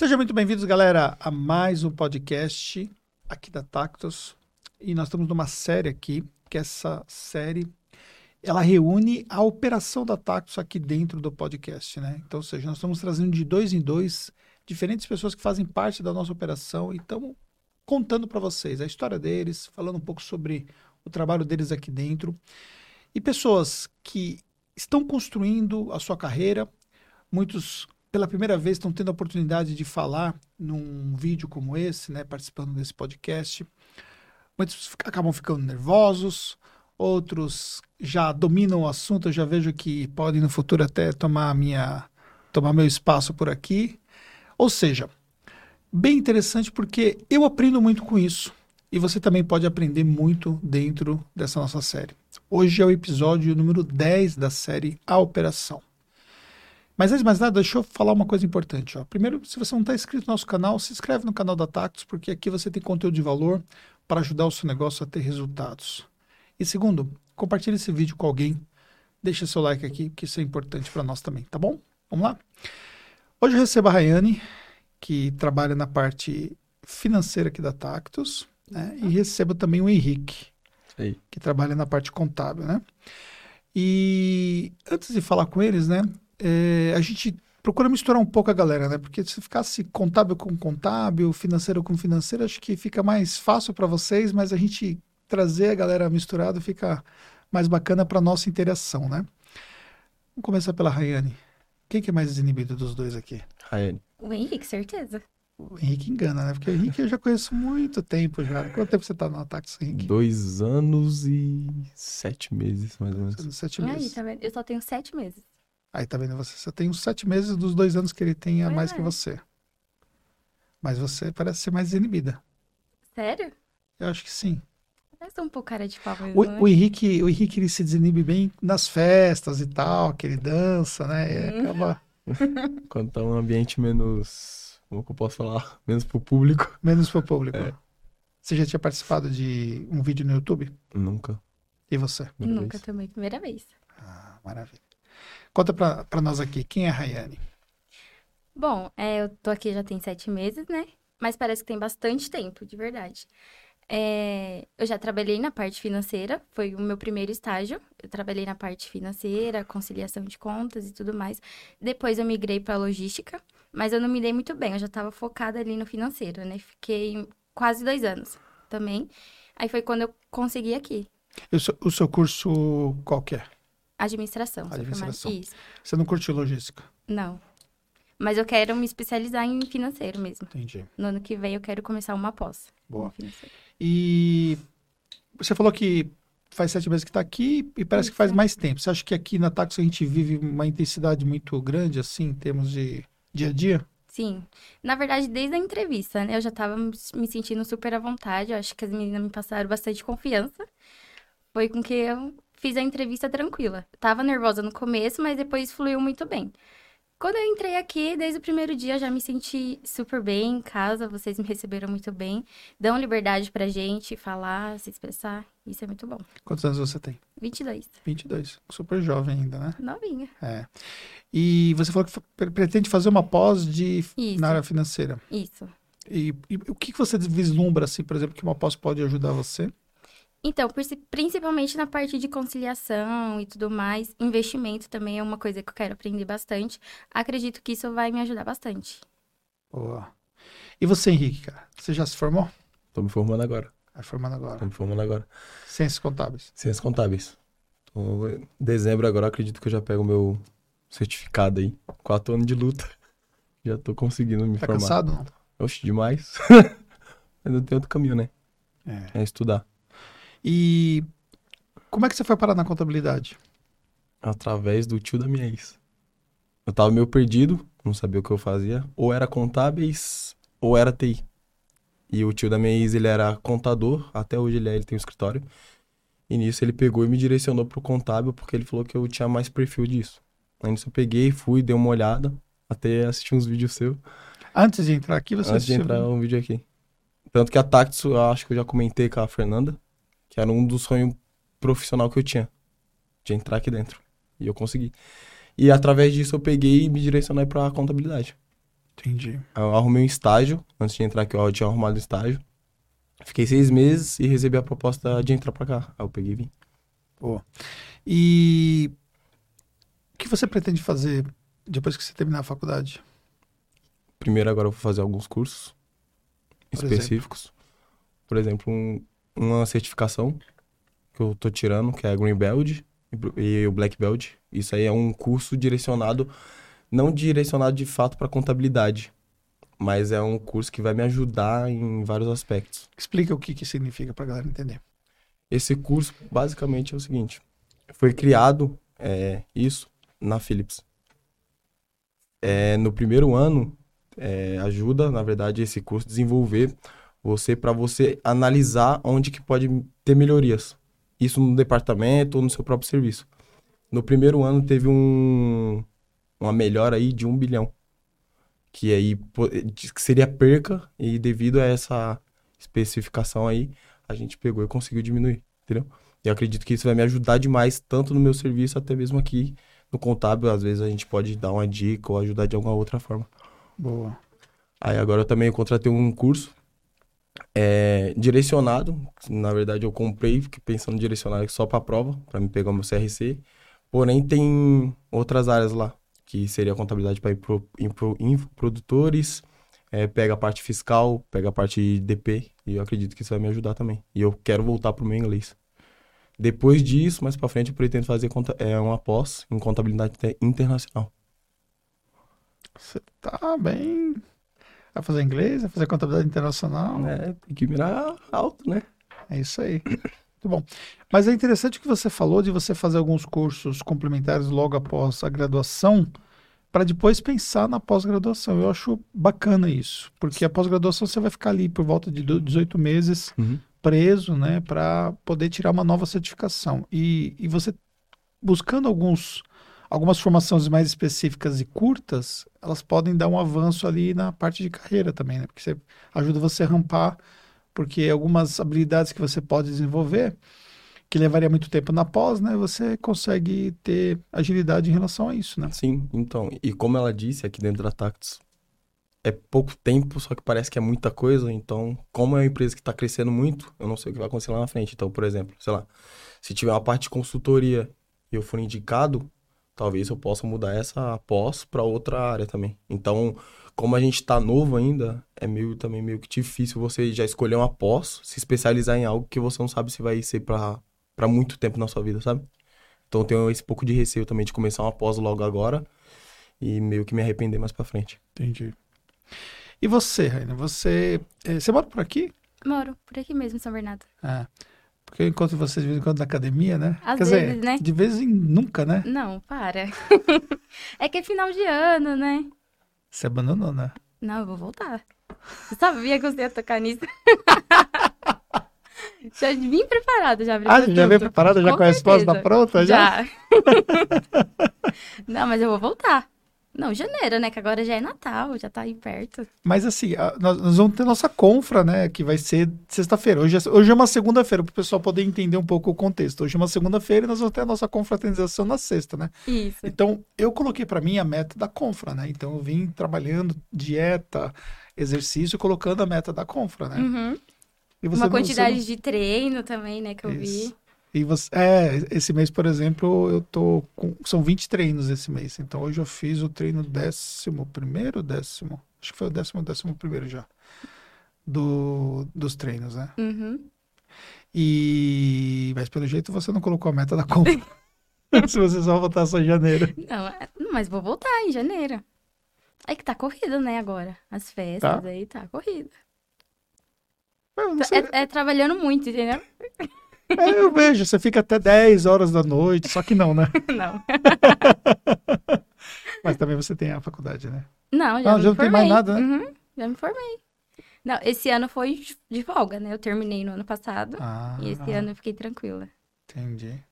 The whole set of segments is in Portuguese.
Sejam muito bem-vindos, galera, a mais um podcast aqui da Tactus. E nós estamos numa série aqui, que essa série ela reúne a operação da Tactus aqui dentro do podcast, né? Então, ou seja, nós estamos trazendo de dois em dois diferentes pessoas que fazem parte da nossa operação e estamos contando para vocês a história deles, falando um pouco sobre o trabalho deles aqui dentro. E pessoas que estão construindo a sua carreira, muitos pela primeira vez estão tendo a oportunidade de falar num vídeo como esse, né, participando desse podcast. Muitos acabam ficando nervosos, outros já dominam o assunto, eu já vejo que podem no futuro até tomar minha tomar meu espaço por aqui. Ou seja, bem interessante porque eu aprendo muito com isso e você também pode aprender muito dentro dessa nossa série. Hoje é o episódio número 10 da série A Operação. Mas antes de mais nada, deixa eu falar uma coisa importante. Ó. Primeiro, se você não está inscrito no nosso canal, se inscreve no canal da Tactus, porque aqui você tem conteúdo de valor para ajudar o seu negócio a ter resultados. E segundo, compartilhe esse vídeo com alguém. Deixa seu like aqui, que isso é importante para nós também, tá bom? Vamos lá? Hoje eu recebo a Rayane, que trabalha na parte financeira aqui da Tactus, né? E recebo também o Henrique, Aí. que trabalha na parte contábil, né? E antes de falar com eles, né? É, a gente procura misturar um pouco a galera, né? Porque se ficasse contábil com contábil, financeiro com financeiro, acho que fica mais fácil para vocês, mas a gente trazer a galera misturada fica mais bacana para nossa interação, né? Vamos começar pela Rayane. Quem que é mais desinibido dos dois aqui? Raiane. O Henrique, certeza. O Henrique engana, né? Porque o Henrique eu já conheço muito tempo já. Quanto tempo você tá no Ataques, Henrique? Dois anos e sete meses, mais ou menos. Sete E aí, meses. tá vendo? Eu só tenho sete meses. Aí tá vendo você? Você tem uns sete meses dos dois anos que ele tem a mais é. que você. Mas você parece ser mais desinibida. Sério? Eu acho que sim. Eu sou um pouco cara de pau mesmo, O, né? o Henrique, o Henrique ele se desinibe bem nas festas e tal, que ele dança, né? E Hum. acaba Quando tá um ambiente menos. Como que eu posso falar? Menos pro público. menos pro público. É. Você já tinha participado de um vídeo no YouTube? Nunca. E você? primeira Nunca vez. também, primeira vez. Ah, maravilha. Conta pra, pra nós aqui, quem é a Rayane? Bom, é, eu tô aqui já tem sete meses, né? Mas parece que tem bastante tempo, de verdade. É, eu já trabalhei na parte financeira, foi o meu primeiro estágio. Eu trabalhei na parte financeira, conciliação de contas e tudo mais. Depois eu migrei para logística, mas eu não me dei muito bem, eu já estava focada ali no financeiro, né? Fiquei quase dois anos também. Aí foi quando eu consegui aqui, O seu, o seu curso qual que é? Administração. Administração. Isso. Você não curtiu logística? Não. Mas eu quero me especializar em financeiro mesmo. Entendi. No ano que vem eu quero começar uma pós. Boa. E você falou que faz sete meses que está aqui e parece que faz Isso. mais tempo. Você acha que aqui na Taxi a gente vive uma intensidade muito grande, assim, em termos de dia a dia? Sim. Na verdade, desde a entrevista, né? Eu já tava me sentindo super à vontade. Eu acho que as meninas me passaram bastante confiança. Foi com que eu fiz a entrevista tranquila. Tava nervosa no começo, mas depois fluiu muito bem. Quando eu entrei aqui, desde o primeiro dia, já me senti super bem em casa. Vocês me receberam muito bem. Dão liberdade pra gente falar, se expressar. Isso é muito bom. Quantos anos você tem? 22. 22. Super jovem ainda, né? Novinha. É. E você falou que pretende fazer uma pós de, Isso. na área financeira. Isso. E, e o que que você vislumbra, assim, por exemplo, que uma pós pode ajudar você? Então, princi- principalmente na parte de conciliação e tudo mais, investimento também é uma coisa que eu quero aprender bastante. Acredito que isso vai me ajudar bastante. Boa. E você, Henrique, cara? Você já se formou? Tô me formando agora. Vai formando Tô agora. me formando agora. Ciências contábeis. Ciências contábeis. Tô... em Dezembro agora, acredito que eu já pego o meu certificado aí. Quatro anos de luta. Já tô conseguindo me Tá formar. cansado? Não? Oxe, demais. Mas não tem outro caminho, né? É. É estudar. E como é que você foi parar na contabilidade? através do tio da minha ex. Eu tava meio perdido, não sabia o que eu fazia. Ou era contábeis, ou era TI. E o tio da minha ex, ele era contador, até hoje ele é, ele tem um escritório. E nisso ele pegou e me direcionou pro contábil, porque ele falou que eu tinha mais perfil disso. Aí nisso eu peguei, fui, dei uma olhada, até assisti uns vídeos seus, Antes de entrar aqui, você antes de entrar um vídeo aqui. Tanto que a Tactus, eu acho que eu já comentei com a Fernanda, que era um dos sonhos profissional que eu tinha, de entrar aqui dentro. E eu consegui. E através disso eu peguei e me direcionei pra contabilidade. Entendi. Eu arrumei um estágio. Antes de entrar aqui, eu tinha arrumado um estágio. Fiquei seis meses e recebi a proposta de entrar pra cá. Aí eu peguei e vim. E o que você pretende fazer depois que você terminar a faculdade? Primeiro agora eu vou fazer alguns cursos Por específicos. Por exemplo, um- uma certificação que eu tô tirando, que é a Green Belt e o Black Belt. Isso aí é um curso direcionado, não direcionado de fato para contabilidade, mas é um curso que vai me ajudar em vários aspectos. Explica o que, que significa pra galera entender. Esse curso, basicamente, é o seguinte: foi criado é, isso na Philips. É, no primeiro ano, é, ajuda, na verdade, esse curso desenvolver você para você analisar onde que pode ter melhorias. Isso no departamento ou no seu próprio serviço. No primeiro ano teve um, uma melhora aí de um bilhão. Que aí que seria perca e devido a essa especificação aí, a gente pegou e conseguiu diminuir, entendeu? E eu acredito que isso vai me ajudar demais, tanto no meu serviço, até mesmo aqui no contábil. Às vezes a gente pode dar uma dica ou ajudar de alguma outra forma. Boa. Aí agora eu também contratei um curso é, direcionado. Na verdade, eu comprei, pensando em direcionar só para prova, para me pegar o meu CRC. Porém, tem outras áreas lá, que seria contabilidade para infoprodutores, é, pega a parte fiscal, pega a parte DP, e eu acredito que isso vai me ajudar também. E eu quero voltar pro meu inglês. Depois disso, mais para frente, eu pretendo fazer conta- é, uma pós em contabilidade te- internacional. Você tá bem. Vai fazer inglês, vai fazer contabilidade internacional. É, tem que mirar alto, né? É isso aí. Muito bom. Mas é interessante o que você falou de você fazer alguns cursos complementares logo após a graduação, para depois pensar na pós-graduação. Eu acho bacana isso, porque a pós-graduação você vai ficar ali por volta de do- 18 meses preso, né, para poder tirar uma nova certificação. E, e você buscando alguns algumas formações mais específicas e curtas, elas podem dar um avanço ali na parte de carreira também, né? Porque você ajuda você a rampar, porque algumas habilidades que você pode desenvolver, que levaria muito tempo na pós, né? Você consegue ter agilidade em relação a isso, né? Sim, então, e como ela disse aqui dentro da Tactus, é pouco tempo, só que parece que é muita coisa, então, como é uma empresa que está crescendo muito, eu não sei o que vai acontecer lá na frente. Então, por exemplo, sei lá, se tiver uma parte de consultoria e eu for indicado, talvez eu possa mudar essa pós para outra área também. Então, como a gente está novo ainda, é meio também meio que difícil você já escolher uma pós, se especializar em algo que você não sabe se vai ser para para muito tempo na sua vida, sabe? Então eu tenho esse pouco de receio também de começar uma pós logo agora e meio que me arrepender mais pra frente. Entendi. E você, Raina? Você, eh, você mora por aqui? Moro por aqui mesmo, em São Bernardo. É. Porque eu encontro vocês de vez em quando na academia, né? Às Quer vezes, dizer, né? de vez em nunca, né? Não, para. é que é final de ano, né? Você abandonou, né? Não, eu vou voltar. Você sabia que você ia tocar nisso? já vim preparada, já. Ah, já veio preparada, já Com com a resposta pronta? Já? Já. Não, mas eu vou voltar. Não, janeiro, né? Que agora já é Natal, já tá aí perto. Mas assim, a- nós, nós vamos ter nossa confra, né? Que vai ser sexta-feira. Hoje, é- hoje é uma segunda-feira, para o pessoal poder entender um pouco o contexto. Hoje é uma segunda-feira e nós vamos ter a nossa confraternização na sexta, né? Isso. Então, eu coloquei para mim a meta da confra, né? Então, eu vim trabalhando dieta, exercício, colocando a meta da confra, né? Uhum. Uma quantidade não- de treino também, né? Que eu Isso. vi. E você, é, esse mês, por exemplo, eu tô com. São 20 treinos esse mês. Então hoje eu fiz o treino décimo primeiro, décimo. Acho que foi o décimo, décimo primeiro já. Do, dos treinos, né? Uhum. E. Mas pelo jeito você não colocou a meta da compra. Se você só voltar só em janeiro. Não, é- não, mas vou voltar em janeiro. É que tá corrido, né, agora. As festas Tá. aí tá não sei, É, é trabalhando muito, entendeu? É, eu vejo, você fica até 10 horas da noite, só que não, né? Não. Mas também você tem a faculdade, né? Não, já Ah, me já não tem mais formei. nada, né? Uhum, já me formei. Não, esse ano foi de- folga, né? Eu terminei no ano passado. Ah, E esse ano eu fiquei tranquila. entendi.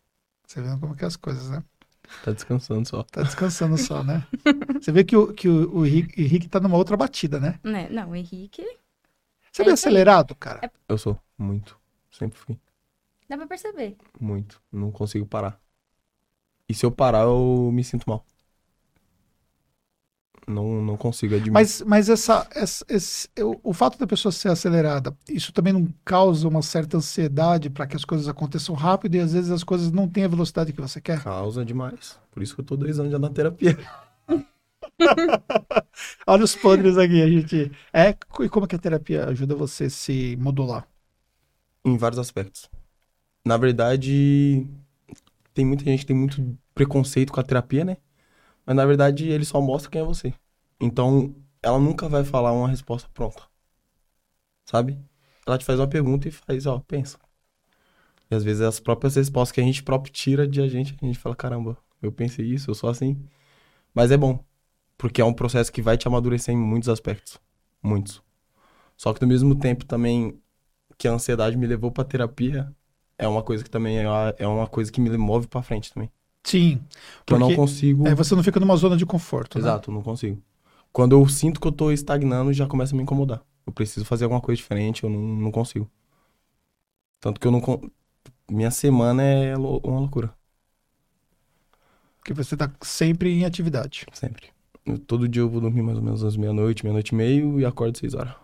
Você vendo como que é as coisas, né? Tá descansando só. Tá descansando só, né? Você vê que o, que o, o Henrique, Henrique tá numa outra batida, né? Né? Não, o Henrique, Você é É aí. acelerado, cara? Eu sou muito. Sempre fui. Dá pra perceber. Muito. Não consigo parar. E se eu parar, eu me sinto mal. Não, não consigo admitir. Mas, mas essa, essa- esse, o, o fato da pessoa ser acelerada, isso também não causa uma certa ansiedade para que as coisas aconteçam rápido e às vezes as coisas não têm a velocidade que você quer? Causa demais. Por isso que eu tô dois anos já na terapia. Olha os podres aqui, a gente. É, e como que a terapia ajuda você a se modular? Em vários aspectos. Na verdade, tem muita gente que tem muito preconceito com a terapia, né? Mas na verdade, ele só mostra quem é você. Então, ela nunca vai falar uma resposta pronta. Sabe? Ela te faz uma pergunta e faz, ó, pensa. E às vezes as próprias respostas que a gente próprio tira de a gente, a gente fala, caramba, eu pensei isso, eu sou assim. Mas é bom. Porque é um processo que vai te amadurecer em muitos aspectos. Muitos. Só que ao mesmo tempo também que a ansiedade me levou pra terapia é uma coisa que também é uma, é coisa que me move pra frente também. Sim. Que eu não Porque consigo. Aí você não fica numa zona de conforto. né? Exato, não consigo. Quando eu sinto que eu tô estagnando, já começa a me incomodar. Eu preciso fazer alguma coisa diferente, eu não, não consigo. Tanto que eu não. Minha semana é uma loucura, Porque você tá sempre em atividade. sempre. Eu- todo dia eu vou dormir mais ou menos às meia-noite, meia-noite e meio e acordo seis horas.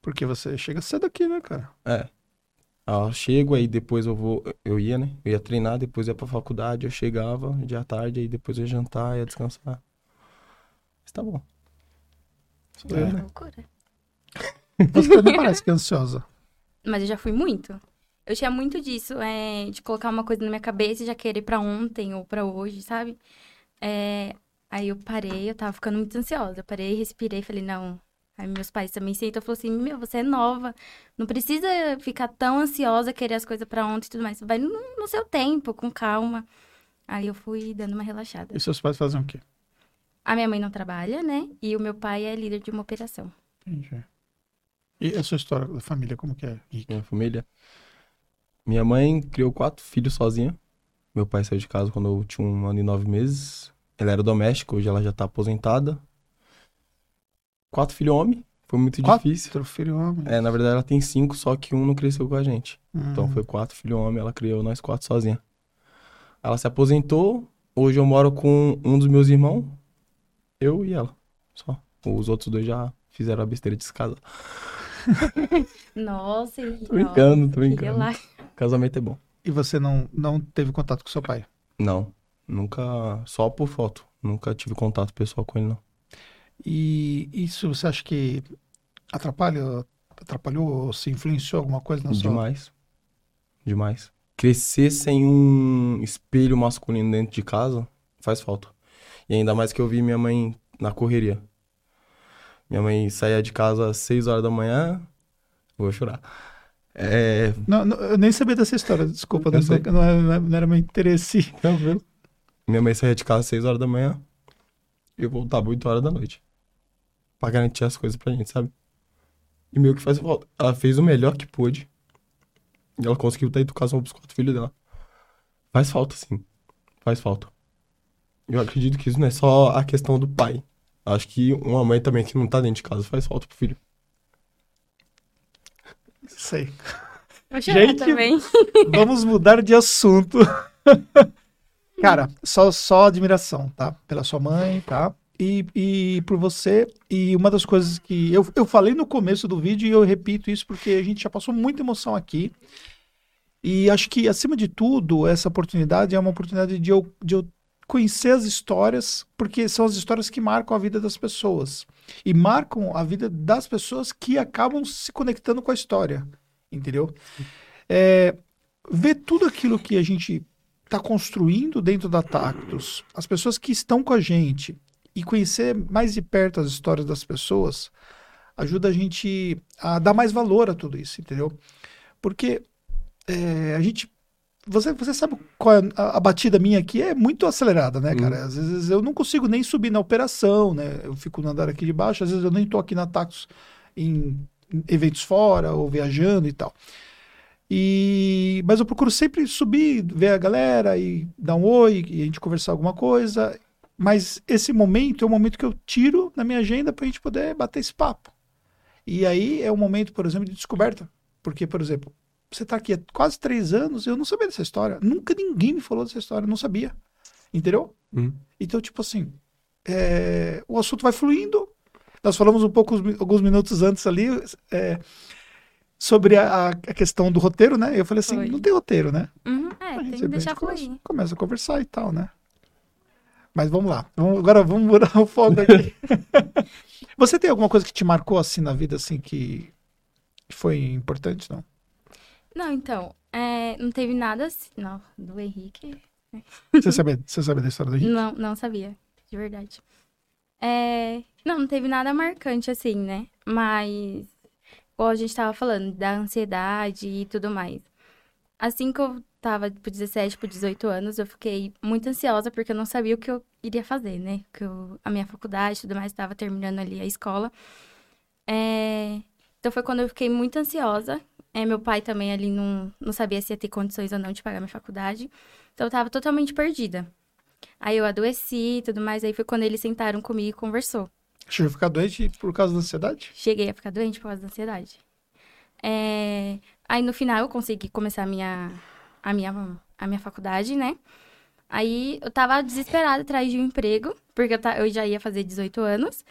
Porque você chega cedo aqui, né, cara? É. Ah, eu chego, aí depois eu vou. Eu ia, né? Eu ia treinar, depois ia pra faculdade, eu chegava dia à tarde, aí depois eu ia jantar, ia descansar. Mas tá bom. Sou eu, É. né? Loucura. Você também parece que é ansiosa. Mas eu já fui muito. Eu tinha muito disso, é, de colocar uma coisa na minha cabeça e já querer pra ontem ou pra hoje, sabe? É, aí eu parei, eu tava ficando muito ansiosa. Eu parei, respirei, falei, não. Aí meus pais também sentam e falaram assim, meu, você é nova. Não precisa ficar tão ansiosa, querer as coisas pra ontem e tudo mais. Vai no, no seu tempo, com calma. Aí eu fui dando uma relaxada. E seus pais fazem o quê? A minha mãe não trabalha, né? E o meu pai é líder de uma operação. Entendi. E a sua história da família, como que é? Henrique? Minha família. Minha mãe criou quatro filhos sozinha. Meu pai saiu de casa quando eu tinha um ano e nove meses. Ela era doméstica, hoje ela já tá aposentada. Quatro filhos homens. Foi muito Quatro? difícil. Teu filho homem. É, na verdade ela tem cinco, só que um não cresceu com a gente. Então Hum. foi quatro filhos homens, ela criou nós quatro sozinha. Ela se aposentou. Hoje eu moro com um dos meus irmãos. Eu e ela. Só. Os outros dois já fizeram a besteira de se casar. Nossa, Tô brincando, tô brincando. Casamento é bom. E você não, não teve contato com seu pai? Não, nunca, só por foto. Nunca tive contato pessoal com ele, não. E isso você acha que atrapalha, atrapalhou ou se influenciou alguma coisa na sua... Demais. Demais. Crescer sem um espelho masculino dentro de casa faz falta. E ainda mais que eu vi minha mãe na correria. Minha mãe saía de casa às 6 horas da manhã. Vou chorar. É. Não, não, eu nem sabia dessa história, desculpa, não, sei. não era, não era meu interesse. Tranquilo. Minha mãe saía de casa às 6 horas da manhã. E eu voltava 8 horas da noite. Pra garantir as coisas pra gente, sabe? E meio que faz falta. Ela fez o melhor que pôde. E ela conseguiu dar educação pros quatro filhos dela. Faz falta, sim. Faz falta. Eu acredito que isso não é só a questão do pai. Acho que uma mãe também que não tá dentro de casa faz falta pro filho. Sei. Vou chorar Gente, também. Vamos mudar de assunto. Cara, só, só admiração, tá? Pela sua mãe, tá? E, e por você. E uma das coisas que eu, eu falei no começo do vídeo e eu repito isso porque a gente já passou muita emoção aqui. E acho que, acima de tudo, essa oportunidade é uma oportunidade de eu, de eu conhecer as histórias, porque são as histórias que marcam a vida das pessoas. E marcam a vida das pessoas que acabam se conectando com a história. Entendeu? É, ver tudo aquilo que a gente está construindo dentro da Tactus, as pessoas que estão com a gente e conhecer mais de perto as histórias das pessoas ajuda a gente a dar mais valor a tudo isso, entendeu? Porque é, a gente. Você, você sabe qual é a, a batida minha aqui é muito acelerada, né, cara? Às vezes eu não consigo nem subir na operação, né? Eu fico no andar aqui de baixo, às vezes eu nem tô aqui na Tactus em em eventos fora ou viajando e tal. E, mas eu procuro sempre subir, ver a galera e dar um oi e a gente conversar alguma coisa. Mas esse momento é o momento que eu tiro na minha agenda para a gente poder bater esse papo. E aí é um momento, por exemplo, de descoberta. Porque, por exemplo, você está aqui há quase três anos, eu não sabia dessa história. Nunca ninguém me falou dessa história, eu não sabia. Entendeu? Hum. Então, tipo assim, é, o assunto vai fluindo. Nós falamos um pouco, alguns minutos antes ali, é, sobre a, a, questão do roteiro, né? Eu falei assim, Foi. não tem roteiro, né? Uhum, é, tem que deixar fluir. Começa, a conversar e tal, né? Mas vamos lá. Vamos, agora vamos mudar o foco aqui. Você tem alguma coisa que te marcou assim na vida, assim, que foi importante, não? Não, então, é, não teve nada assim, não, do Henrique. Você sabe, você sabe da história do Henrique? Não, não sabia, de verdade. É, não, não teve nada marcante assim, né? Mas, igual a gente tava falando, da ansiedade e tudo mais. Assim que eu tava por 17, por 18 anos, eu fiquei muito ansiosa porque eu não sabia o que eu iria fazer, né? Que eu, a minha faculdade e tudo mais estava terminando ali a escola. É, então foi quando eu fiquei muito ansiosa. É, meu pai também ali não, não sabia se ia ter condições ou não de pagar minha faculdade. Então eu tava totalmente perdida. Aí eu adoeci e tudo mais. Aí foi quando eles sentaram comigo e conversou. Chegou a ficar doente por causa da ansiedade? Cheguei a ficar doente por causa da ansiedade. É... Aí no final eu consegui começar a minha, a minha, a minha faculdade, né? Aí eu tava desesperada atrás de um emprego, porque eu, ta... eu já ia fazer 18 anos,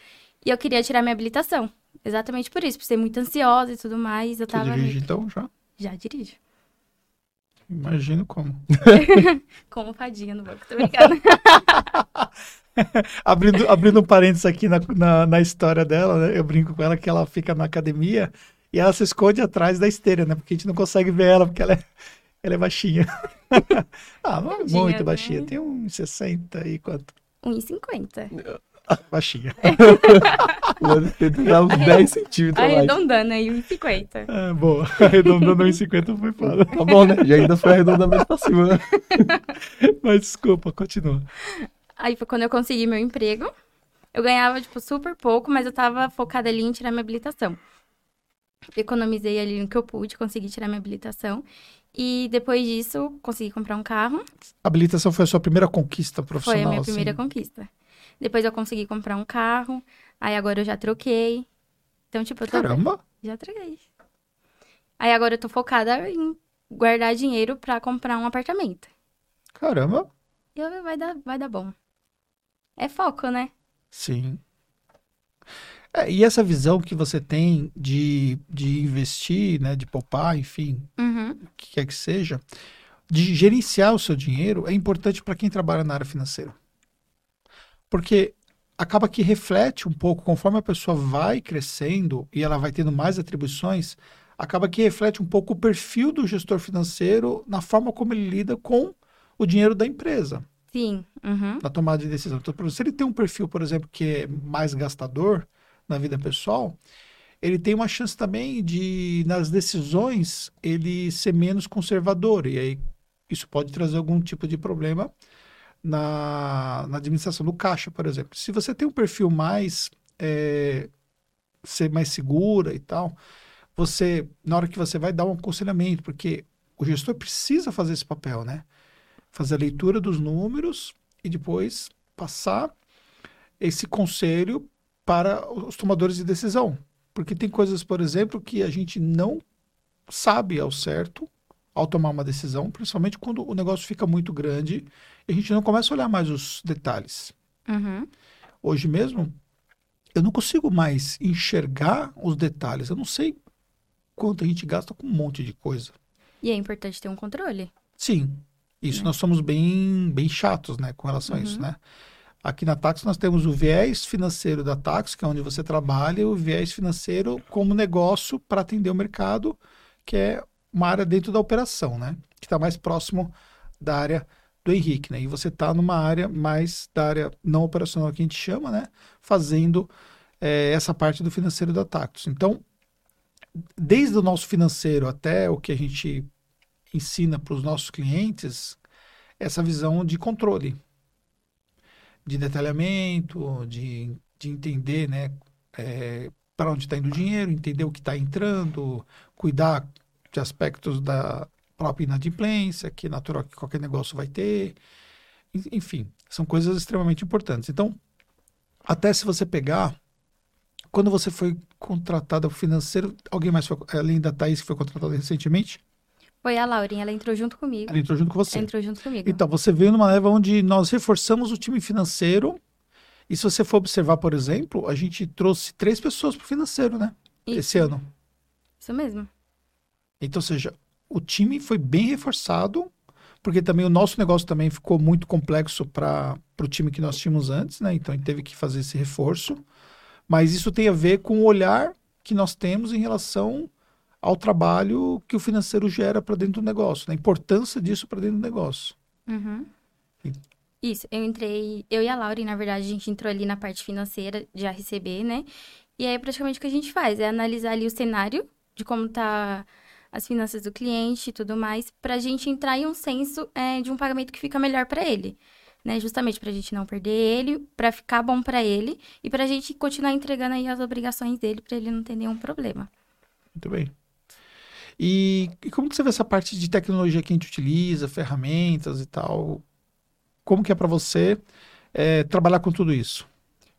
e eu queria tirar minha habilitação. Exatamente por isso, por ser muito ansiosa e tudo mais. Eu tava. Você dirige então já? Já dirijo. Imagino como. como fadinha no banco, tô brincando. abrindo, abrindo um parênteses aqui na, na, na, história dela, né? Eu brinco com ela que ela fica na academia e ela se esconde atrás da esteira, né? Porque a gente não consegue ver ela, porque ela é, ela é baixinha. ah, é muito né? baixinha. Tem uns 60 e quanto? 1,50. Baixinha. Dá uns 10 centímetros Arredondando aí, 1,50. É, boa. Arredondando 1,50 foi foda. Tá bom, né? Já ainda foi arredondamento pra cima, né? Mas desculpa, continua. Aí foi quando eu consegui meu emprego. Eu ganhava, tipo, super pouco, mas eu tava focada ali em tirar minha habilitação. Economizei ali no que eu pude, consegui tirar minha habilitação. E depois disso, consegui comprar um carro. A habilitação foi a sua primeira conquista profissional? Foi a minha assim. primeira conquista. Depois eu consegui comprar um carro. Aí agora eu já troquei. Então, tipo, eu tô. Caramba! Já troquei. Aí agora eu tô focada em guardar dinheiro para comprar um apartamento. Caramba! E vai dar, vai dar bom. É foco, né? Sim. É, e essa visão que você tem de, de investir, né, de poupar, enfim, uhum. o que quer que seja, de gerenciar o seu dinheiro é importante para quem trabalha na área financeira. Porque acaba que reflete um pouco, conforme a pessoa vai crescendo e ela vai tendo mais atribuições, acaba que reflete um pouco o perfil do gestor financeiro na forma como ele lida com o dinheiro da empresa. Sim. Uhum. Na tomada de decisão. Então, se ele tem um perfil, por exemplo, que é mais gastador na vida pessoal, ele tem uma chance também de, nas decisões, ele ser menos conservador. E aí isso pode trazer algum tipo de problema na, na administração do caixa, por exemplo. Se você tem um perfil mais é, ser mais segura e tal, você na hora que você vai dar um aconselhamento, porque o gestor precisa fazer esse papel, né? Fazer a leitura dos números e depois passar esse conselho para os tomadores de decisão. Porque tem coisas, por exemplo, que a gente não sabe ao certo ao tomar uma decisão, principalmente quando o negócio fica muito grande e a gente não começa a olhar mais os detalhes. Uhum. Hoje mesmo, eu não consigo mais enxergar os detalhes. Eu não sei quanto a gente gasta com um monte de coisa. E é importante ter um controle. Sim. Isso né? nós somos bem, bem chatos, né, com relação uhum. a isso, uhum. né? Aqui na Tax nós temos o viés financeiro da Tax, que é onde você trabalha, e o viés financeiro como negócio para atender o mercado, que é uma área dentro da operação, né? Que está mais próximo da área do Henrique, né? E você está numa área mais da área não operacional que a gente chama, né? Fazendo é, essa parte do financeiro da Tactus. Então, desde o nosso financeiro até o que a gente ensina para os nossos clientes, essa visão de controle, de detalhamento, de, de entender, né? É, para onde está indo o dinheiro, entender o que está entrando, cuidar de aspectos da própria inadimplência, que é natural que qualquer negócio vai ter. Enfim, são coisas extremamente importantes. Então, até se você pegar, quando você foi contratada financeiro, alguém mais foi, além da Thaís que foi contratada recentemente? Foi a Laurinha, ela entrou junto comigo. Ela entrou junto com você. Entrou junto comigo. Então, você veio numa leva onde nós reforçamos o time financeiro E se você for observar, por exemplo, a gente trouxe três pessoas para o financeiro, né? Isso. Esse ano. Isso mesmo. Então, ou seja, o time foi bem reforçado, porque também o nosso negócio também ficou muito complexo para o time que nós tínhamos antes, né? Então a gente teve que fazer esse reforço. Mas isso tem a ver com o olhar que nós temos em relação ao trabalho que o financeiro gera para dentro do negócio, né? a importância disso para dentro do negócio. Uhum. Isso, eu entrei, eu e a Laura, na verdade, a gente entrou ali na parte financeira de RCB, né? E aí, praticamente, o que a gente faz é analisar ali o cenário de como tá as finanças do cliente e tudo mais, pra gente entrar em um senso é, de um pagamento que fica melhor pra ele, né? Justamente pra gente não perder ele, pra ficar bom pra ele e pra gente continuar entregando aí as obrigações dele pra ele não ter nenhum problema. Muito bem. E, e como que você vê essa parte de tecnologia que a gente utiliza, ferramentas e tal? Como que é para você é, trabalhar com tudo isso?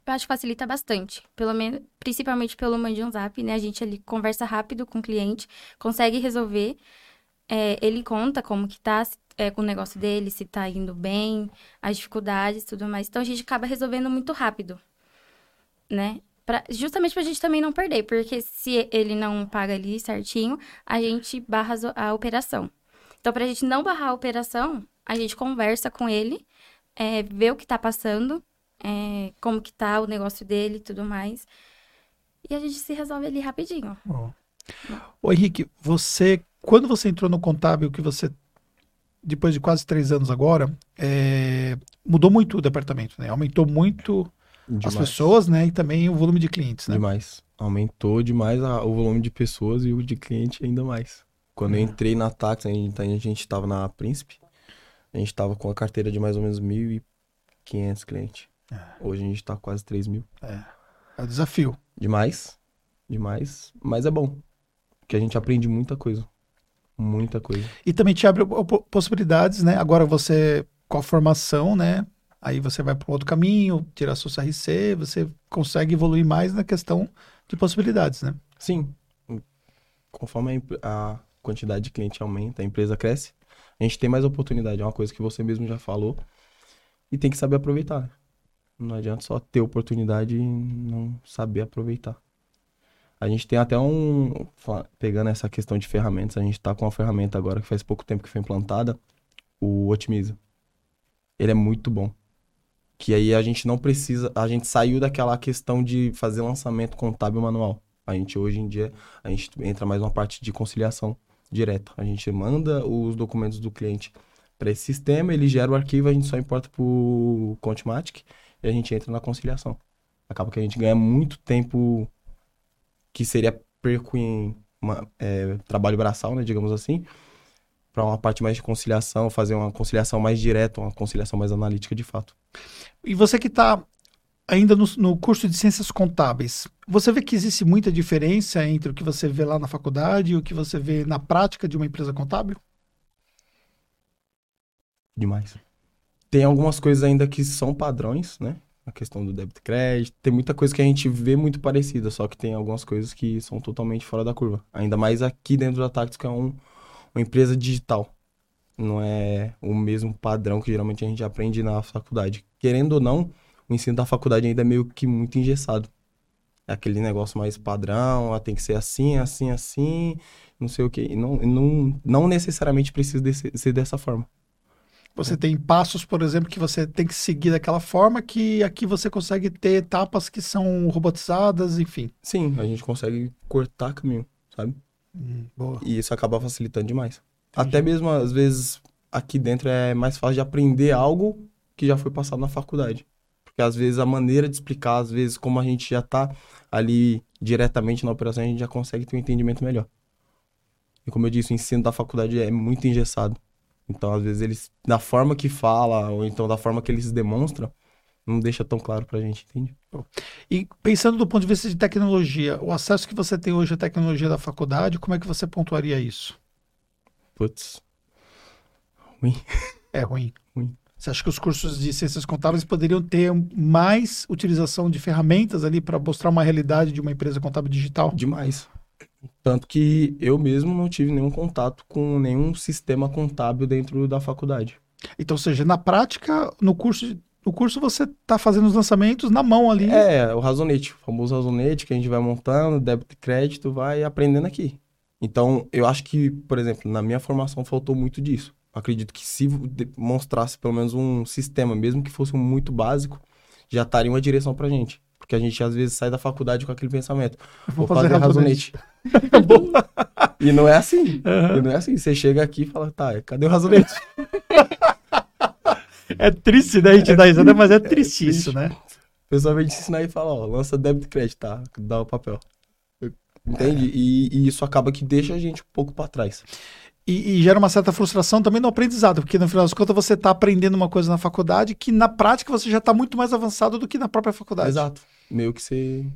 Eu acho que facilita bastante, pelo menos, principalmente pelo Mande um Zap, né? A gente ali conversa rápido com o cliente, consegue resolver. É, ele conta como que tá é, com o negócio dele, se tá indo bem, as dificuldades tudo mais. Então a gente acaba resolvendo muito rápido, né? Pra, justamente pra gente também não perder, porque se ele não paga ali certinho, a gente barra a operação. Então, pra gente não barrar a operação, a gente conversa com ele, é, vê o que tá passando, é, como que tá o negócio dele e tudo mais. E a gente se resolve ali rapidinho. Ó. Ô Henrique, você, quando você entrou no contábil, que você, depois de quase três anos agora, é, mudou muito o departamento, né? Aumentou muito as Demais. pessoas, né? E também o volume de clientes, né? Demais. Aumentou demais a- o volume de pessoas e o de cliente ainda mais. Quando eu Uhum. entrei na Tax, a gente, estava na Príncipe, a gente estava com a carteira de mais ou menos 1.500 clientes. É. Hoje a gente está quase 3 mil. É o desafio. Demais, demais, mas é bom. Porque a gente aprende muita coisa. Muita coisa. E também te abre possibilidades, né? Agora você, com a formação, né? Aí você vai para um outro caminho, tirar seu CRC, você consegue evoluir mais na questão de possibilidades, né? Sim, conforme a quantidade de cliente aumenta, a empresa cresce, a gente tem mais oportunidade. É uma coisa que você mesmo já falou. E tem que saber aproveitar. né? Não adianta só ter oportunidade e não saber aproveitar. A gente tem até um. Pegando essa questão de ferramentas, a gente tá com uma ferramenta agora que faz pouco tempo que foi implantada, o Otimiza. Ele é muito bom. Que aí a gente não precisa. A gente saiu daquela questão de fazer lançamento contábil manual. A gente hoje em dia, a gente entra mais uma parte de conciliação direta. A gente manda os documentos do cliente para esse sistema, ele gera o arquivo, a gente só importa para o Contmatic e a gente entra na conciliação. Acaba que a gente ganha muito tempo que seria perco em uma, é, trabalho braçal, né, digamos assim, para uma parte mais de conciliação, fazer uma conciliação mais direta, uma conciliação mais analítica de fato. E você que está ainda no, no curso de ciências contábeis, você vê que existe muita diferença entre o que você vê lá na faculdade e o que você vê na prática de uma empresa contábil? Demais. Tem algumas coisas ainda que são padrões, né? A questão do débito e crédito. Tem muita coisa que a gente vê muito parecida, só que tem algumas coisas que são totalmente fora da curva. Ainda mais aqui dentro da Tactus, que é um, uma empresa digital. Não é o mesmo padrão que geralmente a gente aprende na faculdade. Querendo ou não, o ensino da faculdade ainda é meio que muito engessado. É aquele negócio mais padrão, ah, tem que ser assim, assim, assim, não sei o quê. E não, não, não necessariamente precisa desse- ser dessa forma. Você tem passos, por exemplo, que você tem que seguir daquela forma que aqui você consegue ter etapas que são robotizadas, enfim. Sim, a gente consegue cortar caminho, sabe? Hum. E isso acaba facilitando demais. Até mesmo, às vezes, aqui dentro é mais fácil de aprender algo que já foi passado na faculdade. Porque às vezes a maneira de explicar, às vezes, como a gente já tá ali diretamente na operação, a gente já consegue ter um entendimento melhor. E como eu disse, o ensino da faculdade é muito engessado. Então, às vezes, eles, da forma que fala, ou então da forma que eles demonstram, não deixa tão claro pra gente, entende? E pensando do ponto de vista de tecnologia, o acesso que você tem hoje à tecnologia da faculdade, como é que você pontuaria isso? Putz, É ruim. Ruim. Você acha que os cursos de ciências contábeis poderiam ter mais utilização de ferramentas ali para mostrar uma realidade de uma empresa contábil digital? Demais. Tanto que eu mesmo não tive nenhum contato com nenhum sistema contábil dentro da faculdade. Então, ou seja, na prática, no curso no curso você tá fazendo os lançamentos na mão ali. É, o razonete, o famoso razonete que a gente vai montando, débito e crédito, vai aprendendo aqui. Então, eu acho que, por exemplo, na minha formação faltou muito disso. Acredito que se mostrasse pelo menos um sistema, mesmo que fosse muito básico, já estaria uma direção pra gente. Porque a gente às vezes sai da faculdade com aquele pensamento. Vou, fazer, razonete. e não é assim. Aham. E não é assim. Você chega aqui e fala, tá, cadê o razonete? É triste, né? A gente dá risada, mas é triste isso, né? O pessoal vem te ensinar e fala, ó, lança débito e crédito, tá? Dá o papel. Entende? E, e isso acaba que deixa a gente um pouco pra trás. E, e gera uma certa frustração também no aprendizado, porque no final das contas você está aprendendo uma coisa na faculdade que na prática você já está muito mais avançado do que na própria faculdade. Exato. Meio que você.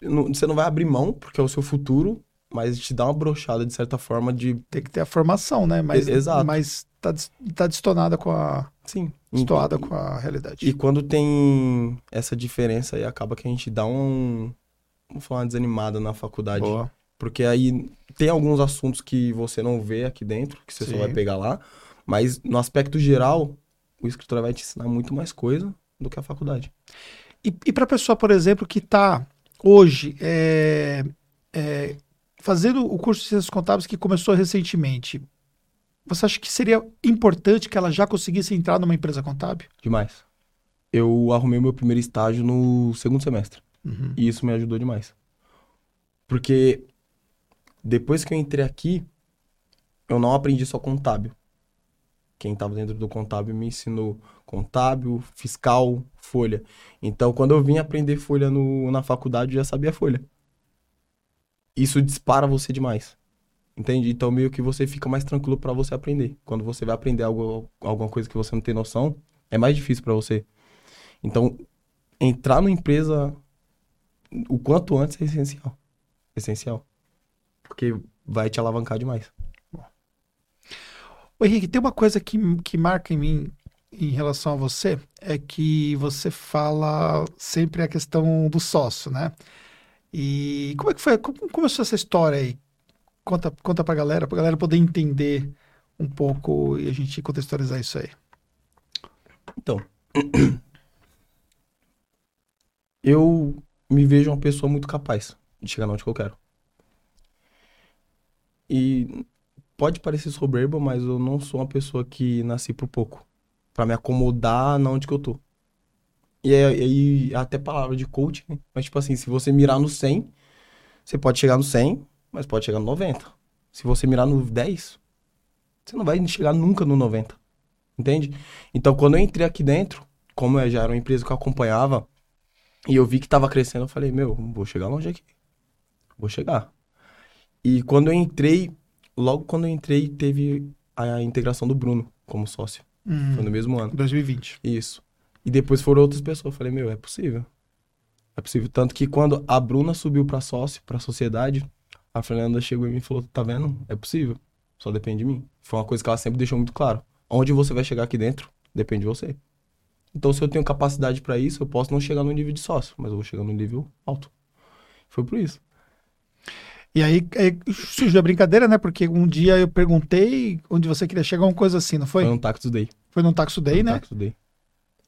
não- Você não vai abrir mão, porque é o seu futuro, mas te dá uma brochada de certa forma de. Tem que ter a formação, né? Mas, exato. mas tá, tá destonada com a. Sim. Destoada E- com a realidade. E quando tem essa diferença aí, acaba que a gente dá um. Vamos falar, uma desanimada na faculdade. Boa. Porque aí tem alguns assuntos que você não vê aqui dentro, que você só Sim. vai pegar lá. Mas no aspecto geral, o escritor vai te ensinar muito mais coisa do que a faculdade. E, e para a pessoa, por exemplo, que está hoje é, é, fazendo o curso de Ciências Contábeis que começou recentemente, você acha que seria importante que ela já conseguisse entrar numa empresa contábil? Demais. Eu arrumei meu primeiro estágio no segundo semestre. Uhum. E isso me ajudou demais. Porque depois que eu entrei aqui, eu não aprendi só contábil. Quem estava dentro do contábil me ensinou contábil, fiscal, folha. Então, quando eu vim aprender folha no, na faculdade, eu já sabia folha. Isso dispara você demais. Entende? Então, meio que você fica mais tranquilo para você aprender. Quando você vai aprender algo, alguma coisa que você não tem noção, é mais difícil para você. Então, entrar numa empresa o quanto antes é essencial. Essencial. Porque vai te alavancar demais. Ô, Henrique, tem uma coisa que, que marca em mim em relação a você, é que você fala sempre a questão do sócio, né? E como é que foi? Como começou essa história aí? Conta, conta pra galera, pra galera poder entender um pouco e a gente contextualizar isso aí. Então, eu me vejo uma pessoa muito capaz de chegar onde eu quero. E pode parecer soberba, mas eu não sou uma pessoa que nasci por pouco. Pra me acomodar na onde que eu tô. E aí, até palavra de coach, né? Mas tipo assim, se você mirar no 100, você pode chegar no 100, mas pode chegar no 90. Se você mirar no 10, você não vai chegar nunca no 90. Entende? Então, quando eu entrei aqui dentro, como eu já era uma empresa que eu acompanhava, e eu vi que tava crescendo, eu falei, meu, vou chegar longe aqui. Vou chegar. E quando eu entrei, logo quando eu entrei, teve a integração do Bruno como sócio. Hum, Foi no mesmo ano. 2020. Isso. E depois foram outras pessoas. Eu falei, meu, é possível. É possível. Tanto que quando a Bruna subiu pra sócio, pra sociedade, a Fernanda chegou em mim e falou, tá vendo? É possível. Só depende de mim. Foi uma coisa que ela sempre deixou muito claro. Onde você vai chegar aqui dentro, depende de você. Então, se eu tenho capacidade pra isso, eu posso não chegar no nível de sócio, mas eu vou chegar no nível alto. Foi por isso. E aí, aí surgiu a brincadeira, né? Porque um dia eu perguntei onde você queria chegar, uma coisa assim, não foi? Foi um Taxi Day. Foi no Taxo Day, um né? Taxi Day.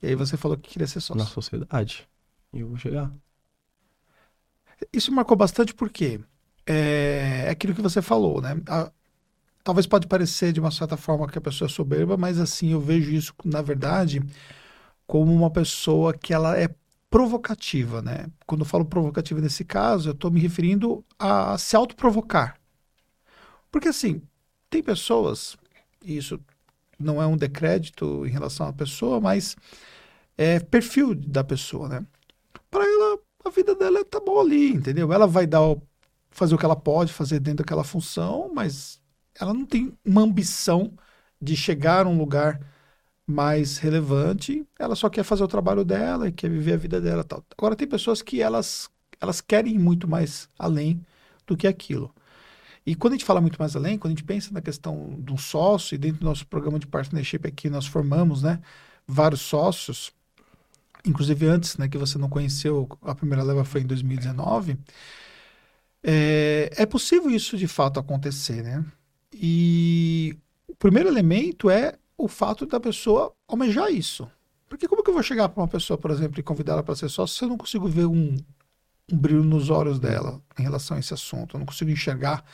E aí você falou que queria ser sócio. Na sociedade. E eu vou chegar. Isso marcou bastante porque é, é aquilo que você falou, né? A- talvez pode parecer de uma certa forma que a pessoa é soberba, mas assim, eu vejo isso, na verdade, como uma pessoa que ela é provocativa, né? Quando eu falo provocativa nesse caso, eu estou me referindo a se autoprovocar. Porque assim, tem pessoas, e isso não é um decrédito em relação à pessoa, mas é perfil da pessoa, né? Para ela, a vida dela tá boa ali, entendeu? Ela vai dar fazer o que ela pode fazer dentro daquela função, mas ela não tem uma ambição de chegar a um lugar mais relevante, ela só quer fazer o trabalho dela e quer viver a vida dela tal. Agora tem pessoas que elas elas querem ir muito mais além do que aquilo. E quando a gente fala muito mais além, quando a gente pensa na questão um sócio, e dentro do nosso programa de partnership aqui nós formamos, né, vários sócios, inclusive antes, né, que você não conheceu, a primeira leva foi em 2019, é, é possível isso de fato acontecer, né? E o primeiro elemento é o fato da pessoa almejar isso, Porque como que eu vou chegar para uma pessoa, por exemplo, e convidá-la para ser sócio se eu não consigo ver um, um brilho nos olhos dela em relação a esse assunto? Eu não consigo enxergar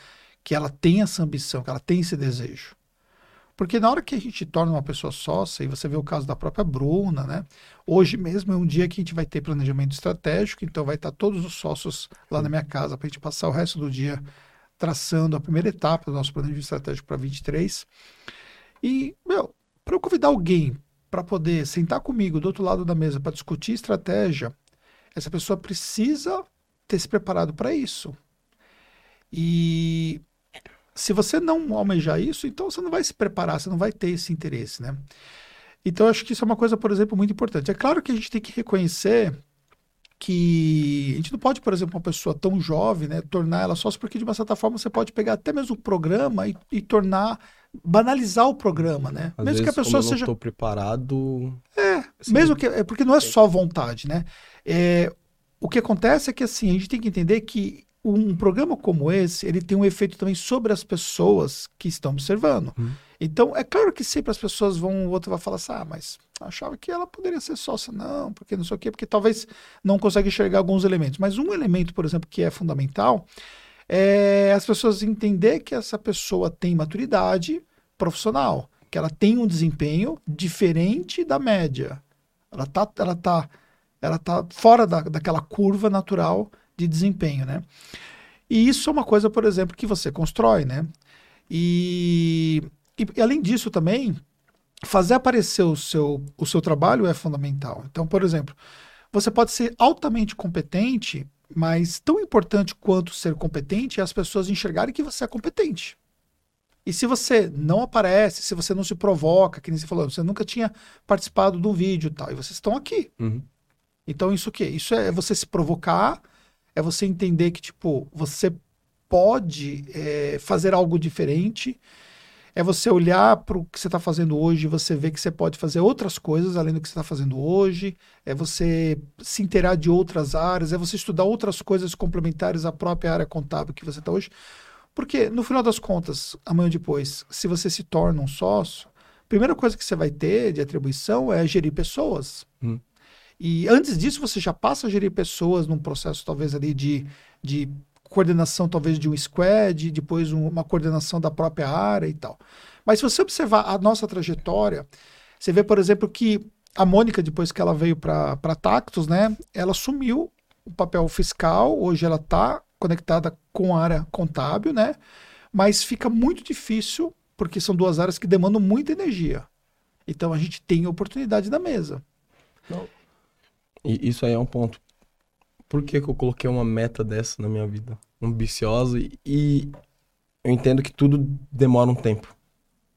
que ela tem essa ambição, que ela tem esse desejo. Porque na hora que a gente torna uma pessoa sócia, e você vê o caso da própria Bruna, né? Hoje mesmo é um dia que a gente vai ter planejamento estratégico, então vai estar todos os sócios lá na minha casa para a gente passar o resto do dia traçando a primeira etapa do nosso planejamento estratégico para 23. E, meu, para eu convidar alguém para poder sentar comigo do outro lado da mesa para discutir estratégia, essa pessoa precisa ter se preparado para isso. E se você não almejar isso, então você não vai se preparar, você não vai ter esse interesse, né? Então, acho que isso é uma coisa, por exemplo, muito importante. É claro que a gente tem que reconhecer que a gente não pode, por exemplo, uma pessoa tão jovem, né, tornar ela sócia, porque de uma certa forma você pode pegar até mesmo o programa e, e tornar banalizar o programa, né? Às mesmo vezes, que a pessoa como eu seja tô preparado. é, Sim. mesmo que é porque não é só vontade, né? É, o que acontece é que assim a gente tem que entender que um programa como esse ele tem um efeito também sobre as pessoas que estão observando. Hum. Então é claro que sempre as pessoas vão, o outro vai falar assim, ah, mas achava que ela poderia ser sócia, não, porque não sei o quê, porque talvez não consegue enxergar alguns elementos. Mas um elemento, por exemplo, que é fundamental é as pessoas entender que essa pessoa tem maturidade profissional, que ela tem um desempenho diferente da média. Ela tá, ela tá, ela tá fora da, daquela curva natural de desempenho, né? E isso é uma coisa, por exemplo, que você constrói, né? E, e, e além disso também, fazer aparecer o seu, o seu trabalho é fundamental. Então, por exemplo, você pode ser altamente competente, mas tão importante quanto ser competente é as pessoas enxergarem que você é competente. E se você não aparece, se você não se provoca, que nem você falou, você nunca tinha participado de um vídeo e tal, e vocês estão aqui. Uhum. Então, isso o quê? Isso é você se provocar, é você entender que, tipo, você pode é, fazer algo diferente, é você olhar para o que você está fazendo hoje e você ver que você pode fazer outras coisas além do que você está fazendo hoje, é você se inteirar de outras áreas, é você estudar outras coisas complementares à própria área contábil que você está hoje. Porque, no final das contas, amanhã depois, se você se torna um sócio, a primeira coisa que você vai ter de atribuição é gerir pessoas. Hum. E antes disso, você já passa a gerir pessoas num processo, talvez, ali de, de coordenação, talvez, de um squad, depois um- uma coordenação da própria área e tal. Mas se você observar a nossa trajetória, você vê, por exemplo, que a Mônica, depois que ela veio para Tactus, né, ela assumiu o papel fiscal, hoje ela está conectada com a área contábil, né, mas fica muito difícil, porque são duas áreas que demandam muita energia. Então a gente tem oportunidade na mesa. E isso aí é um ponto. Por que, que eu coloquei uma meta dessa na minha vida? Ambiciosa e, e eu entendo que tudo demora um tempo.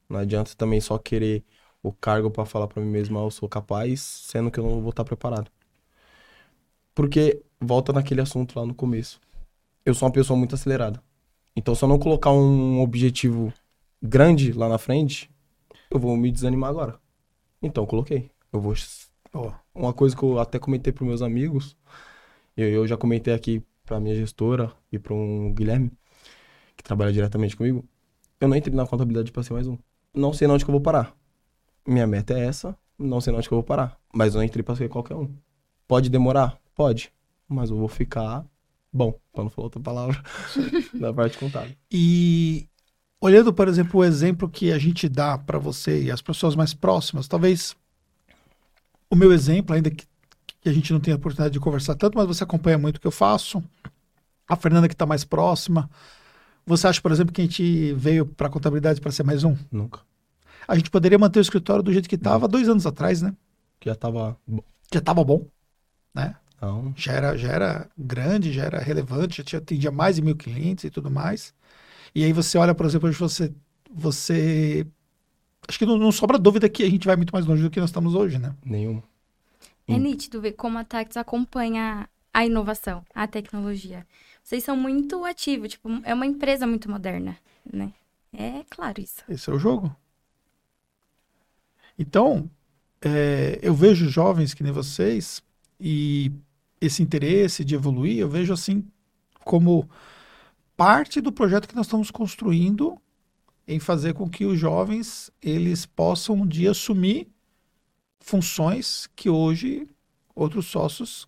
Não adianta também só querer o cargo pra falar pra mim mesmo, ah, eu sou capaz, sendo que eu não vou estar preparado. Porque volta naquele assunto lá no começo. Eu sou uma pessoa muito acelerada. Então, se eu não colocar um objetivo grande lá na frente, eu vou me desanimar agora. Então, coloquei. Eu vou Uma coisa que eu até comentei para meus amigos, eu, eu já comentei aqui para minha gestora e para um Guilherme, que trabalha diretamente comigo, eu não entrei na contabilidade para ser mais um. Não sei onde que eu vou parar. Minha meta é essa, não sei onde que eu vou parar. Mas eu entrei para ser qualquer um. Pode demorar? Pode. Mas eu vou ficar bom, para não falar outra palavra, na parte contábil. E olhando, por exemplo, o exemplo que a gente dá para você e as pessoas mais próximas, talvez o meu exemplo, ainda que, que a gente não tenha oportunidade de conversar tanto, mas você acompanha muito o que eu faço. A Fernanda que está mais próxima. Você acha, por exemplo, que a gente veio para a contabilidade para ser mais um? Nunca. A gente poderia manter o escritório do jeito que estava dois anos atrás, né? Já tava bom. Já estava bom, né? Então, já era, já era grande, já era relevante, já tinha, atendia mais de mil clientes e tudo mais. E aí você olha, por exemplo, hoje você, você acho que não, não sobra dúvida que a gente vai muito mais longe do que nós estamos hoje, né? nenhuma. É Hum. nítido ver como a Tactus acompanha a inovação, a tecnologia. Vocês são muito ativos, tipo, é uma empresa muito moderna, né? É claro isso. Esse é o jogo. Então, é, eu vejo jovens que nem vocês e esse interesse de evoluir, eu vejo assim como parte do projeto que nós estamos construindo em fazer com que os jovens eles possam um dia assumir funções que hoje outros sócios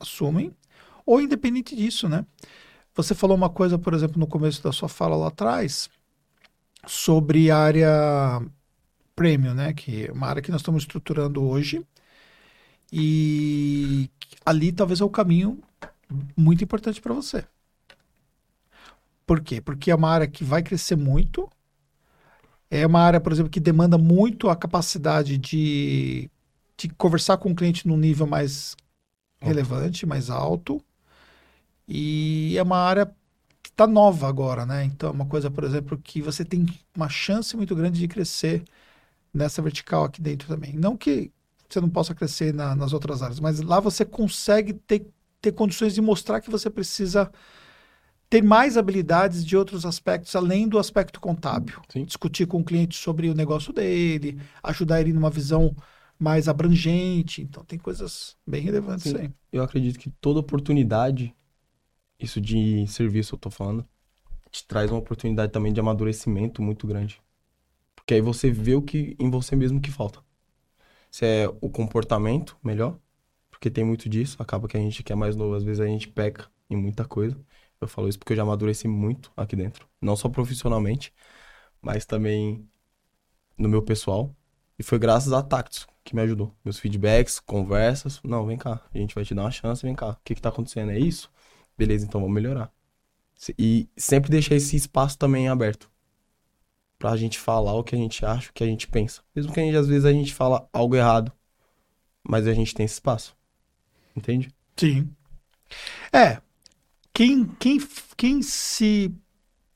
assumem, ou independente disso, né? Você falou uma coisa, por exemplo, no começo da sua fala lá atrás, sobre a área premium, né? Que é uma área que nós estamos estruturando hoje. E ali talvez é o caminho muito importante para você. Por quê? Porque é uma área que vai crescer muito. É uma área, por exemplo, que demanda muito a capacidade de, de conversar com o cliente num nível mais relevante, mais alto. E é uma área que está nova agora, né? Então, é uma coisa, por exemplo, que você tem uma chance muito grande de crescer nessa vertical aqui dentro também. Não que você não possa crescer na, nas outras áreas, mas lá você consegue ter, ter condições de mostrar que você precisa ter mais habilidades de outros aspectos, além do aspecto contábil. Sim. Discutir com o cliente sobre o negócio dele, ajudar ele numa visão mais abrangente. Então, tem coisas bem relevantes Sim. aí. Eu acredito que toda oportunidade, isso de serviço eu tô falando, te traz uma oportunidade também de amadurecimento muito grande. Porque aí você vê o que em você mesmo que falta. Se é o comportamento melhor, porque tem muito disso, acaba que a gente que é mais novo, às vezes a gente peca em muita coisa. Eu falo isso porque eu já amadureci muito aqui dentro, não só profissionalmente, mas também no meu pessoal. E foi graças a Tactus que me ajudou. Meus feedbacks, conversas. Não, vem cá, a gente vai te dar uma chance, vem cá. O que que tá acontecendo? É isso? Beleza, então vamos melhorar. E sempre deixar esse espaço também aberto. Pra gente falar o que a gente acha, o que a gente pensa. Mesmo que gente, às vezes a gente fala algo errado, mas a gente tem esse espaço. Entende? Sim. É. Quem, quem, quem se,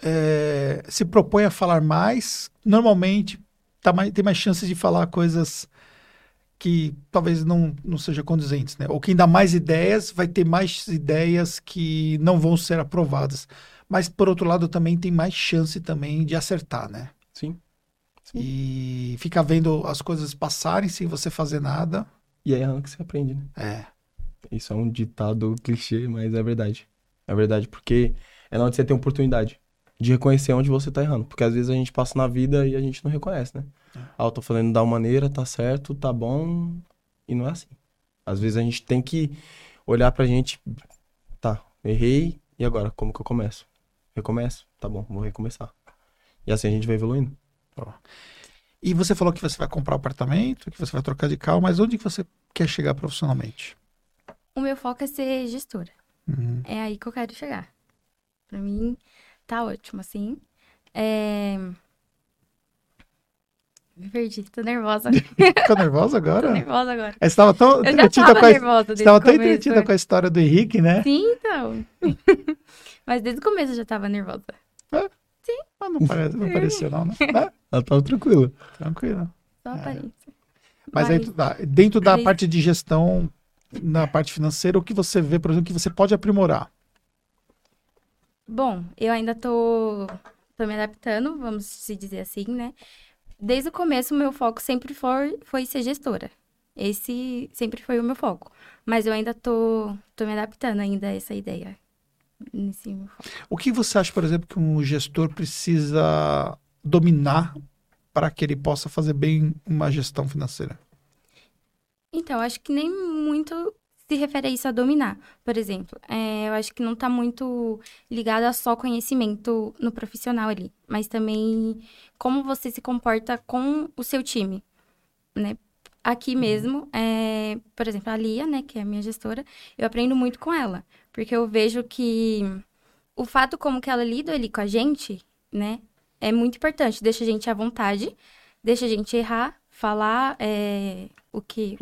é, se propõe a falar mais, normalmente tá mais, tem mais chances de falar coisas que talvez não, não sejam condizentes, né? Ou quem dá mais ideias vai ter mais ideias que não vão ser aprovadas. Mas, por outro lado, também tem mais chance também de acertar, né? Sim. Sim. E ficar vendo as coisas passarem sem você fazer nada. E é errando que você aprende, né? É. Isso é um ditado clichê, mas é verdade. É verdade, porque é na onde você tem oportunidade de reconhecer onde você tá errando. Porque às vezes a gente passa na vida e a gente não reconhece, né? Ah, eu tô fazendo da maneira, tá certo, tá bom. E não é assim. Às vezes a gente tem que olhar pra gente, tá, errei, e agora? Como que eu começo? Recomeço? Tá bom, vou recomeçar. E assim a gente vai evoluindo. E você falou que você vai comprar um apartamento, que você vai trocar de carro, mas onde que você quer chegar profissionalmente? O meu foco é ser gestora. Uhum. É aí que eu quero chegar. Pra mim, tá ótimo, assim. É... Me perdi, tô nervosa. Ficou nervosa tô agora? nervosa agora. Você estava tão entretida tava com a, nervosa estava tão entretida com a história do Henrique, né? Sim, então. Mas desde o começo eu já tava nervosa. Mas não, parece, não pareceu, não, né? É, Ela tava tranquila. tranquilo. Só aparência. Mas, Mas- dentro da, dentro da parte de gestão, na parte financeira, o que você vê, por exemplo, que você pode aprimorar? Bom, eu ainda tô, tô me adaptando, vamos se dizer assim, né? Desde o começo, o meu foco sempre foi, foi ser gestora. Esse sempre foi o meu foco. Mas eu ainda tô, tô me adaptando ainda a essa ideia. O que você acha, por exemplo, que um gestor precisa dominar para que ele possa fazer bem uma gestão financeira? Então, acho que nem muito se refere a isso a dominar. Por exemplo, é, eu acho que não tá muito ligado a só conhecimento no profissional ali, mas também como você se comporta com o seu time, né? Aqui mesmo, é, por exemplo, a Lia, né, que é a minha gestora, eu aprendo muito com ela, porque eu vejo que o fato como que ela lida ali com a gente, né, é muito importante. Deixa a gente à vontade, deixa a gente errar, falar é, o que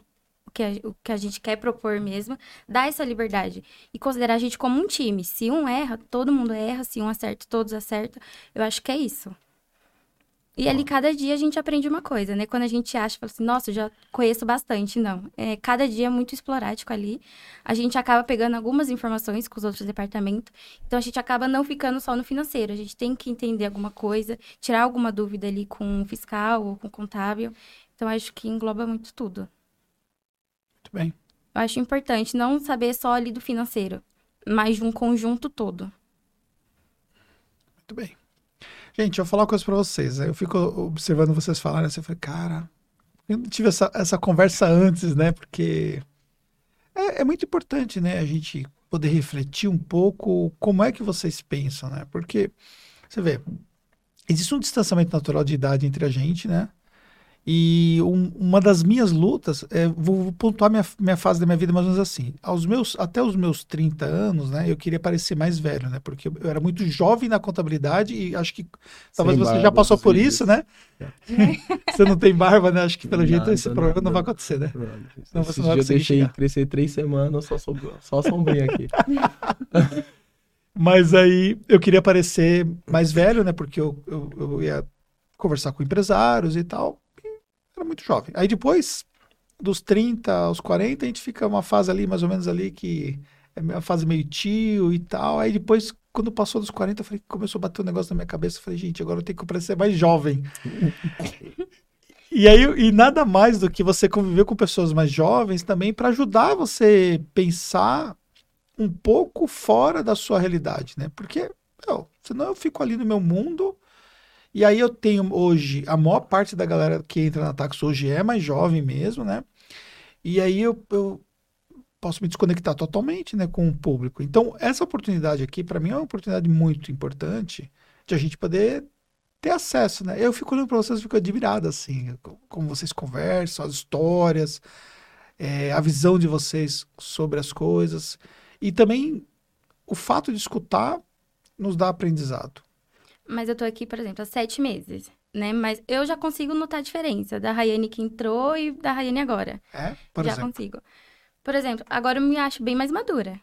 que, a, o que a gente quer propor mesmo, dá essa liberdade e considerar a gente como um time. Se um erra, todo mundo erra, se um acerta, todos acertam. Eu acho que é isso. E ali, cada dia, a gente aprende uma coisa, né? Quando a gente acha, fala assim, nossa, eu já conheço bastante. Não. É, cada dia é muito esporádico ali. A gente acaba pegando algumas informações com os outros departamentos. Então, a gente acaba não ficando só no financeiro. A gente tem que entender alguma coisa, tirar alguma dúvida ali com o fiscal ou com o contábil. Então, acho que engloba muito tudo. Bem. Eu acho importante não saber só ali do financeiro, mas de um conjunto todo. Muito bem. Gente, eu vou falar uma coisa pra vocês. Eu fico observando vocês falarem assim, eu falei, cara, Eu não tive essa, essa conversa antes, né? Porque é, é muito importante, né? A gente poder refletir um pouco como é que vocês pensam, né? Porque, você vê, existe um distanciamento natural de idade entre a gente, né? E um, uma das minhas lutas, é, vou, vou, pontuar minha, minha fase da minha vida mais ou menos assim. Aos meus, até os meus 30 anos, né, eu queria parecer mais velho, né? Porque eu, eu era muito jovem na contabilidade e acho que talvez Sem você barba, já passou por isso, né? É. você não tem barba, né? Acho que pelo não, jeito esse não, problema não, não, vai acontecer, né? Não, você não vai eu deixei chegar. crescer três semanas, só, só sombrinha aqui. Mas aí eu queria parecer mais velho, né? Porque eu, eu, eu ia conversar com empresários e tal era muito jovem. Aí depois, dos 30 aos 40, a gente fica uma fase ali, mais ou menos ali, que é uma fase meio tio e tal. Aí depois, quando passou dos 40, eu falei, começou a bater um negócio na minha cabeça. Eu falei, gente, agora eu tenho que parecer mais jovem. e aí, e nada mais do que você conviver com pessoas mais jovens também para ajudar você pensar um pouco fora da sua realidade, né? Porque, meu, senão eu fico ali no meu mundo e aí eu tenho hoje, a maior parte da galera que entra na Tax hoje é mais jovem mesmo, né? E aí eu, eu posso me desconectar totalmente né, com o público. Então, essa oportunidade aqui, para mim, é uma oportunidade muito importante de a gente poder ter acesso, né? Eu fico olhando para vocês, fico admirado, assim, como vocês conversam, as histórias, é, a visão de vocês sobre as coisas. E também o fato de escutar nos dá aprendizado. Mas eu tô aqui, por exemplo, há sete meses, né? Mas eu já consigo notar a diferença da Rayane que entrou e da Rayane agora. É? Por já exemplo? consigo. Por exemplo, agora eu me acho bem mais madura.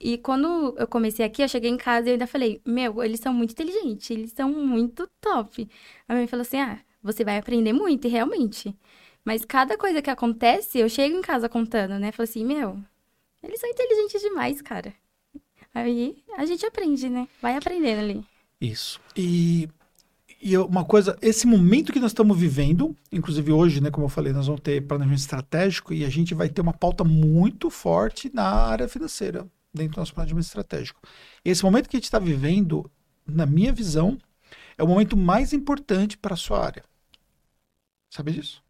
E quando eu comecei aqui, eu cheguei em casa e ainda falei, meu, eles são muito inteligentes, eles são muito top. A minha mãe falou assim, ah, você vai aprender muito, e realmente. Mas cada coisa que acontece, eu chego em casa contando, né? Falei assim, meu, eles são inteligentes demais, cara. Aí a gente aprende, né? Vai aprendendo ali. Isso. E, e uma coisa, esse momento que nós estamos vivendo, inclusive hoje, né, como eu falei, nós vamos ter planejamento estratégico e a gente vai ter uma pauta muito forte na área financeira, dentro do nosso planejamento estratégico. Esse momento que a gente está vivendo, na minha visão, é o momento mais importante para a sua área. Sabe disso?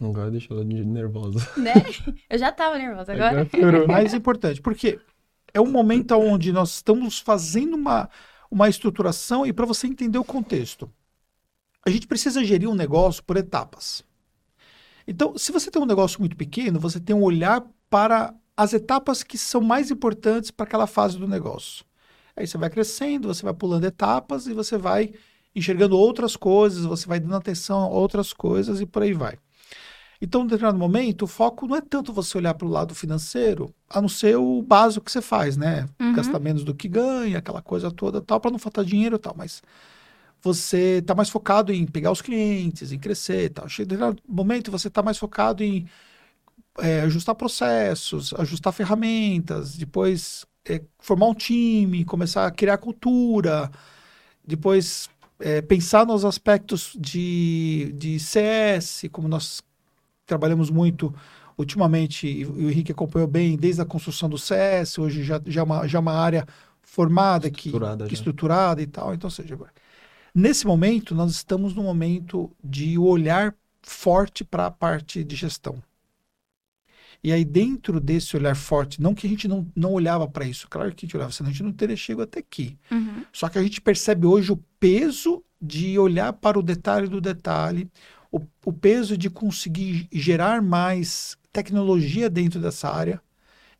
Agora deixa ela nervosa. Né? Eu já estava nervosa agora. agora mais importante, porque é um momento onde nós estamos fazendo uma uma estruturação e para você entender o contexto. A gente precisa gerir um negócio por etapas. Então, se você tem um negócio muito pequeno, você tem um olhar para as etapas que são mais importantes para aquela fase do negócio. Aí você vai crescendo, você vai pulando etapas e você vai enxergando outras coisas, você vai dando atenção a outras coisas e por aí vai. Então, em determinado momento, o foco não é tanto você olhar para o lado financeiro, a não ser o básico que você faz, né? Uhum. Gastar menos do que ganha, aquela coisa toda, tal, para não faltar dinheiro e tal. Mas você está mais focado em pegar os clientes, em crescer e tal. Chega determinado momento, você está mais focado em é, ajustar processos, ajustar ferramentas, depois é, formar um time, começar a criar cultura, depois é, pensar nos aspectos de, de CS, como nós trabalhamos muito ultimamente, e o Henrique acompanhou bem, desde a construção do CS, hoje já, já, é uma, já é uma área formada, estruturada, que, que estruturada e tal. Então, seja, nesse momento, nós estamos num momento de olhar forte para a parte de gestão. E aí, dentro desse olhar forte, não que a gente não, não olhava para isso, claro que a gente olhava, senão a gente não teria chegado até aqui. Uhum. Só que a gente percebe hoje o peso de olhar para o detalhe do detalhe, o, o peso de conseguir gerar mais tecnologia dentro dessa área.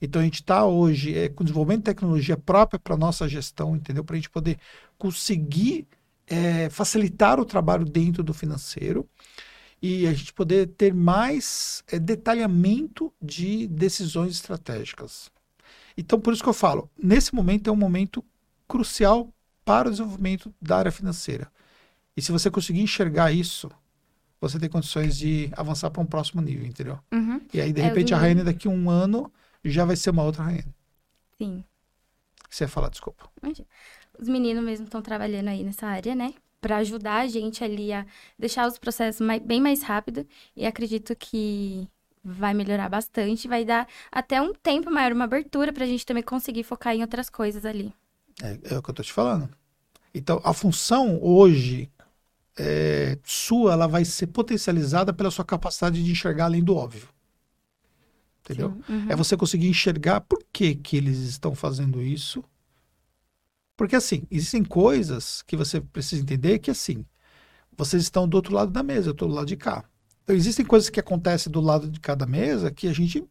Então a gente está hoje é, com desenvolvimento de tecnologia própria para nossa gestão, entendeu? Para a gente poder conseguir é, facilitar o trabalho dentro do financeiro e a gente poder ter mais é, detalhamento de decisões estratégicas. Então, por isso que eu falo, nesse momento é um momento crucial para o desenvolvimento da área financeira. E se você conseguir enxergar isso, você tem condições de avançar para um próximo nível, entendeu? Uhum. E aí, de é, repente, a Rainha daqui a um ano já vai ser uma outra Rainha. Sim. Você ia falar, desculpa. Os meninos mesmo estão trabalhando aí nessa área, né? Para ajudar a gente ali a deixar os processos mais, bem mais rápido. E acredito que vai melhorar bastante. Vai dar até um tempo maior, uma abertura para a gente também conseguir focar em outras coisas ali. É, é o que eu tô te falando. Então, a função hoje é, sua ela vai ser potencializada pela sua capacidade de enxergar além do óbvio. Entendeu? Uhum. É você conseguir enxergar por que, que eles estão fazendo isso. Porque, assim, existem coisas que você precisa entender que, assim, vocês estão do outro lado da mesa, eu estou do lado de cá. Então, existem coisas que acontecem do lado de cada mesa que a gente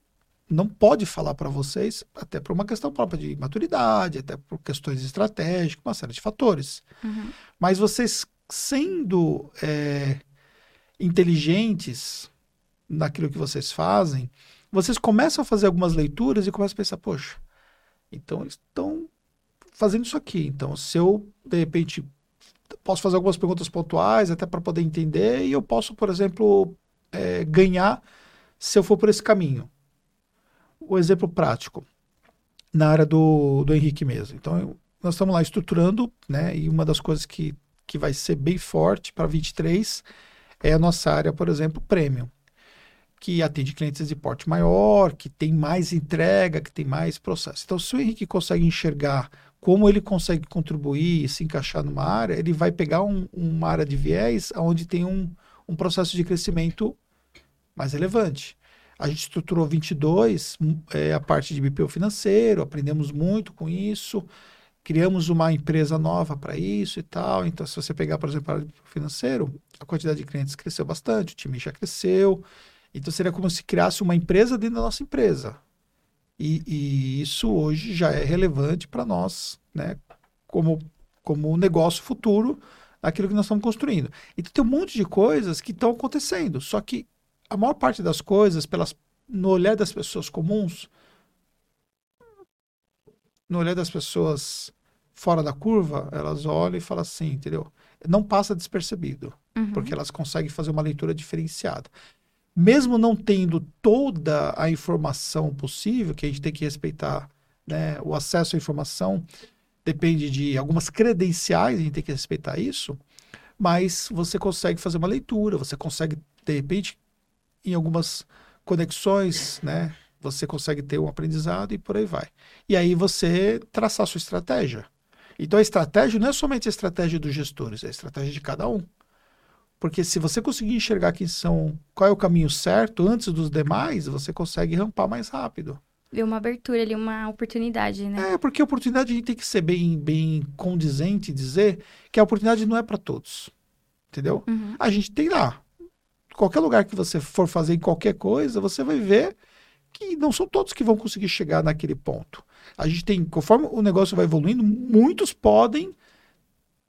não pode falar para vocês, até por uma questão própria de maturidade, até por questões estratégicas, uma série de fatores. Uhum. Mas vocês sendo é, inteligentes naquilo que vocês fazem, vocês começam a fazer algumas leituras e começam a pensar, poxa, então eles estão fazendo isso aqui. Então, se eu, de repente, posso fazer algumas perguntas pontuais, até para poder entender, e eu posso, por exemplo, é, ganhar se eu for por esse caminho. O exemplo prático, na área do, do Henrique mesmo. Então, eu, nós estamos lá estruturando, né? E uma das coisas que, que vai ser bem forte para 23 é a nossa área, por exemplo, premium que atende clientes de porte maior, que tem mais entrega, que tem mais processo. Então, se o Henrique consegue enxergar como ele consegue contribuir e se encaixar numa área, ele vai pegar um, uma área de viés onde tem um, um processo de crescimento mais relevante. A gente estruturou 22, é, a parte de BPO financeiro, aprendemos muito com isso, criamos uma empresa nova para isso e tal. Então, se você pegar, por exemplo, BPO financeiro, a quantidade de clientes cresceu bastante, o time já cresceu. Então, seria como se criasse uma empresa dentro da nossa empresa. E, e isso hoje já é relevante para nós, né? Como, como negócio futuro, aquilo que nós estamos construindo. Então, tem um monte de coisas que estão acontecendo. Só que a maior parte das coisas, pelas, no olhar das pessoas comuns, no olhar das pessoas fora da curva, elas olham e falam assim, entendeu? Não passa despercebido, Uhum. porque elas conseguem fazer uma leitura diferenciada. Mesmo não tendo toda a informação possível, que a gente tem que respeitar, né? O acesso à informação depende de algumas credenciais, a gente tem que respeitar isso, mas você consegue fazer uma leitura, você consegue, de repente, em algumas conexões, né? Você consegue ter um aprendizado e por aí vai. E aí você traçar a sua estratégia. Então a estratégia não é somente a estratégia dos gestores, é a estratégia de cada um. Porque se você conseguir enxergar quem são, qual é o caminho certo antes dos demais, você consegue rampar mais rápido. Ver uma abertura ali, uma oportunidade, né? É, porque a oportunidade a gente tem que ser bem, bem condizente e dizer que a oportunidade não é para todos. Entendeu? Uhum. A gente tem lá. Qualquer lugar que você for fazer em qualquer coisa, você vai ver que não são todos que vão conseguir chegar naquele ponto. A gente tem, conforme o negócio vai evoluindo, muitos podem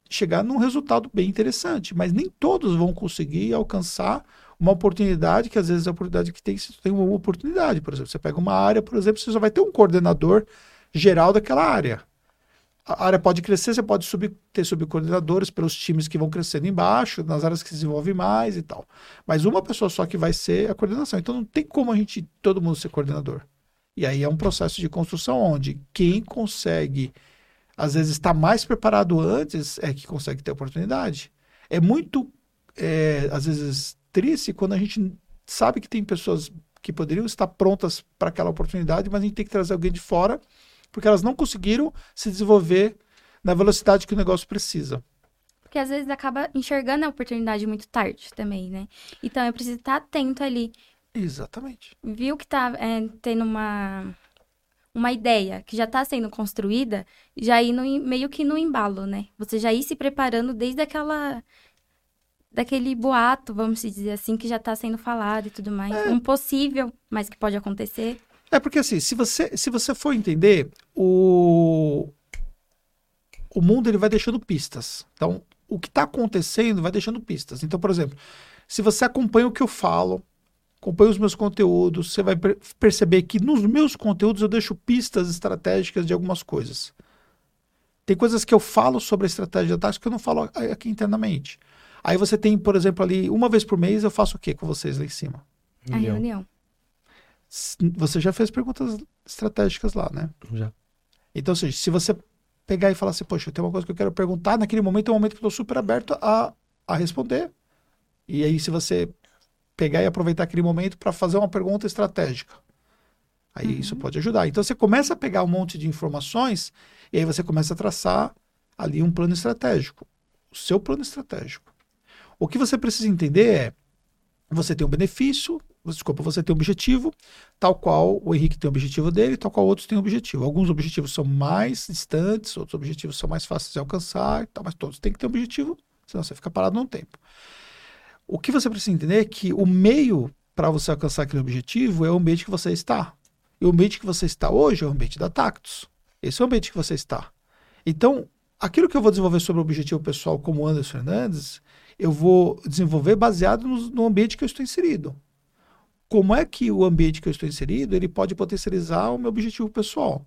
chegar num resultado bem interessante, mas nem todos vão conseguir alcançar uma oportunidade que às vezes é a oportunidade que tem, você tem uma oportunidade, por exemplo, você pega uma área, por exemplo, você só vai ter um coordenador geral daquela área. A área pode crescer, você pode subir, ter subcoordenadores pelos times que vão crescendo embaixo, nas áreas que se desenvolvem mais e tal. Mas uma pessoa só que vai ser a coordenação. Então não tem como a gente, todo mundo ser coordenador. E aí é um processo de construção onde quem consegue, às vezes, estar mais preparado antes é que consegue ter oportunidade. É muito, é, às vezes, triste quando a gente sabe que tem pessoas que poderiam estar prontas para aquela oportunidade, mas a gente tem que trazer alguém de fora porque elas não conseguiram se desenvolver na velocidade que o negócio precisa. Porque às vezes acaba enxergando a oportunidade muito tarde também, né? Então é preciso estar atento ali. Exatamente. Viu que tá é, tendo uma, uma ideia que já está sendo construída, já ir no, meio que no embalo, né? Você já ir se preparando desde aquela. daquele boato, vamos dizer assim, que já está sendo falado e tudo mais. Um possível, mas que pode acontecer. É porque assim, se você, se você for entender, o, o mundo ele vai deixando pistas. Então, o que está acontecendo vai deixando pistas. Então, por exemplo, se você acompanha o que eu falo, acompanha os meus conteúdos, você vai per- perceber que nos meus conteúdos eu deixo pistas estratégicas de algumas coisas. Tem coisas que eu falo sobre a estratégia da tática que eu não falo aqui internamente. Aí você tem, por exemplo, ali, uma vez por mês eu faço o quê com vocês lá em cima? A reunião. Você já fez perguntas estratégicas lá, né? Já. Então, ou seja, se você pegar e falar assim, poxa, tem uma coisa que eu quero perguntar, naquele momento é um momento que eu estou super aberto a, a responder. E aí, se você pegar e aproveitar aquele momento para fazer uma pergunta estratégica, aí isso pode ajudar. Então, você começa a pegar um monte de informações e aí você começa a traçar ali um plano estratégico. O seu plano estratégico. O que você precisa entender é: você tem um benefício, desculpa, você tem um objetivo, tal qual o Henrique tem o objetivo dele, tal qual outros têm um objetivo. Alguns objetivos são mais distantes, outros objetivos são mais fáceis de alcançar, tal, mas todos têm que ter um objetivo, senão você fica parado num tempo. O que você precisa entender é que o meio para você alcançar aquele objetivo é o ambiente que você está. E o ambiente que você está hoje é o ambiente da Tactus. Esse é o ambiente que você está. Então, aquilo que eu vou desenvolver sobre o objetivo pessoal como Anderson Fernandes, eu vou desenvolver baseado no, no ambiente que eu estou inserido. Como é que o ambiente que eu estou inserido ele pode potencializar o meu objetivo pessoal?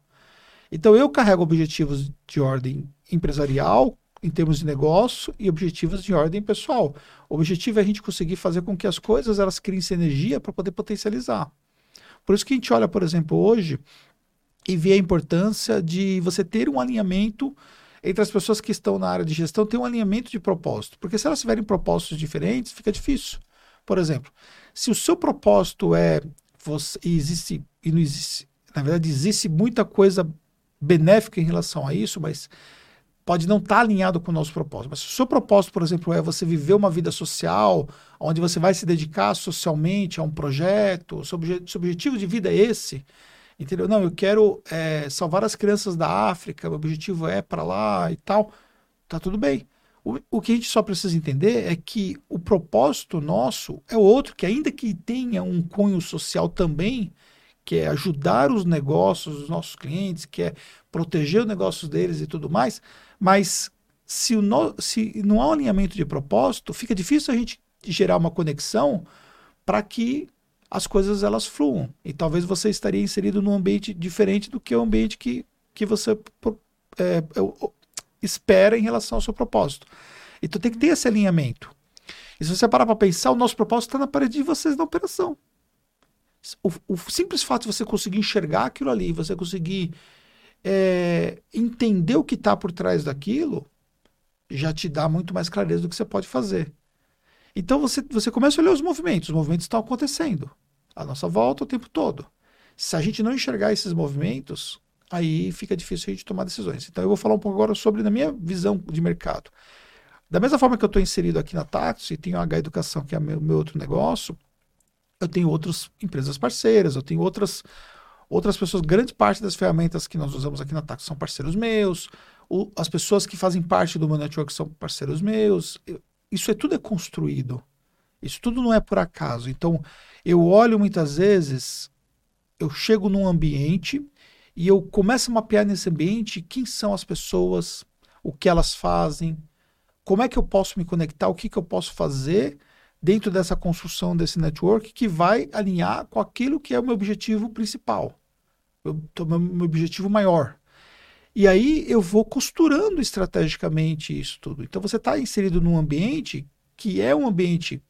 Então, eu carrego objetivos de ordem empresarial, em termos de negócio, e objetivos de ordem pessoal. O objetivo é a gente conseguir fazer com que as coisas elas criem energia para poder potencializar. Por isso que a gente olha, por exemplo, hoje e vê a importância de você ter um alinhamento entre as pessoas que estão na área de gestão, ter um alinhamento de propósito. Porque se elas tiverem propósitos diferentes, fica difícil. Por exemplo, se o seu propósito é você, e existe e não existe, na verdade existe muita coisa benéfica em relação a isso, mas pode não estar tá alinhado com o nosso propósito. Mas se o seu propósito, por exemplo, é você viver uma vida social, onde você vai se dedicar socialmente a um projeto, seu, seu objetivo de vida é esse, entendeu? Não, eu quero é, salvar as crianças da África, o objetivo é para lá e tal, tá tudo bem. O, o que a gente só precisa entender é que o propósito nosso é outro, que ainda que tenha um cunho social também, que é ajudar os negócios dos nossos clientes, que é proteger os negócios deles e tudo mais, mas se, no, se não há um alinhamento de propósito, fica difícil a gente gerar uma conexão para que as coisas elas fluam. E talvez você estaria inserido num ambiente diferente do que o ambiente que, que você é, espera em relação ao seu propósito. Então tem que ter esse alinhamento. E se você parar para pensar, o nosso propósito está na parede de vocês na operação. O, o, simples fato de você conseguir enxergar aquilo ali, você conseguir é, entender o que está por trás daquilo já te dá muito mais clareza do que você pode fazer. Então você, você começa a olhar os movimentos, os movimentos estão acontecendo à nossa volta o tempo todo. Se a gente não enxergar esses movimentos, aí fica difícil a gente tomar decisões. Então eu vou falar um pouco agora sobre na minha visão de mercado. Da mesma forma que eu estou inserido aqui na Taxi, tenho a H Educação, que é meu, meu outro negócio, eu tenho outras empresas parceiras, eu tenho outras Outras pessoas, grande parte das ferramentas que nós usamos aqui na TAC são parceiros meus. O, as pessoas que fazem parte do meu network são parceiros meus. Eu, isso é tudo é construído. Isso tudo não é por acaso. Então, eu olho muitas vezes, eu chego num ambiente e eu começo a mapear nesse ambiente quem são as pessoas, o que elas fazem, como é que eu posso me conectar, o que, que eu posso fazer dentro dessa construção desse network que vai alinhar com aquilo que é o meu objetivo principal meu, meu objetivo maior. E aí eu vou costurando estrategicamente isso tudo. Então você está inserido num ambiente que é um ambiente.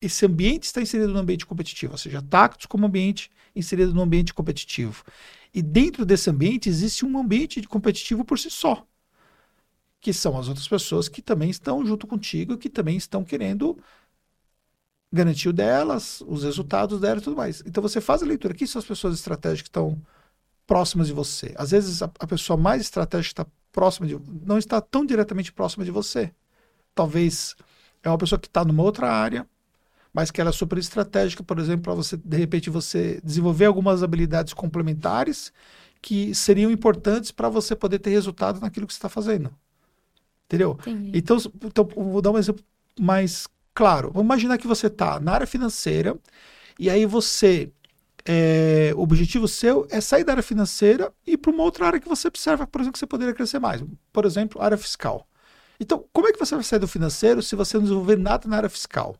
Esse ambiente está inserido num ambiente competitivo, ou seja, Tactus como ambiente inserido num ambiente competitivo. E dentro desse ambiente existe um ambiente competitivo por si só, que são as outras pessoas que também estão junto contigo, que também estão querendo garantir o delas, os resultados dela e tudo mais. Então você faz a leitura. Quem são as pessoas estratégicas que estão próximas de você. Às vezes a, a pessoa mais estratégica está próxima de não está tão diretamente próxima de você. Talvez é uma pessoa que está numa outra área, mas que ela é super estratégica, por exemplo, para você de repente você desenvolver algumas habilidades complementares que seriam importantes para você poder ter resultado naquilo que você está fazendo. Entendeu? Então, então, vou dar um exemplo mais claro. Vamos imaginar que você está na área financeira e aí você é, o objetivo seu é sair da área financeira e ir para uma outra área que você observa, por exemplo, que você poderia crescer mais. Por exemplo, área fiscal. Então, como é que você vai sair do financeiro se você não desenvolver nada na área fiscal?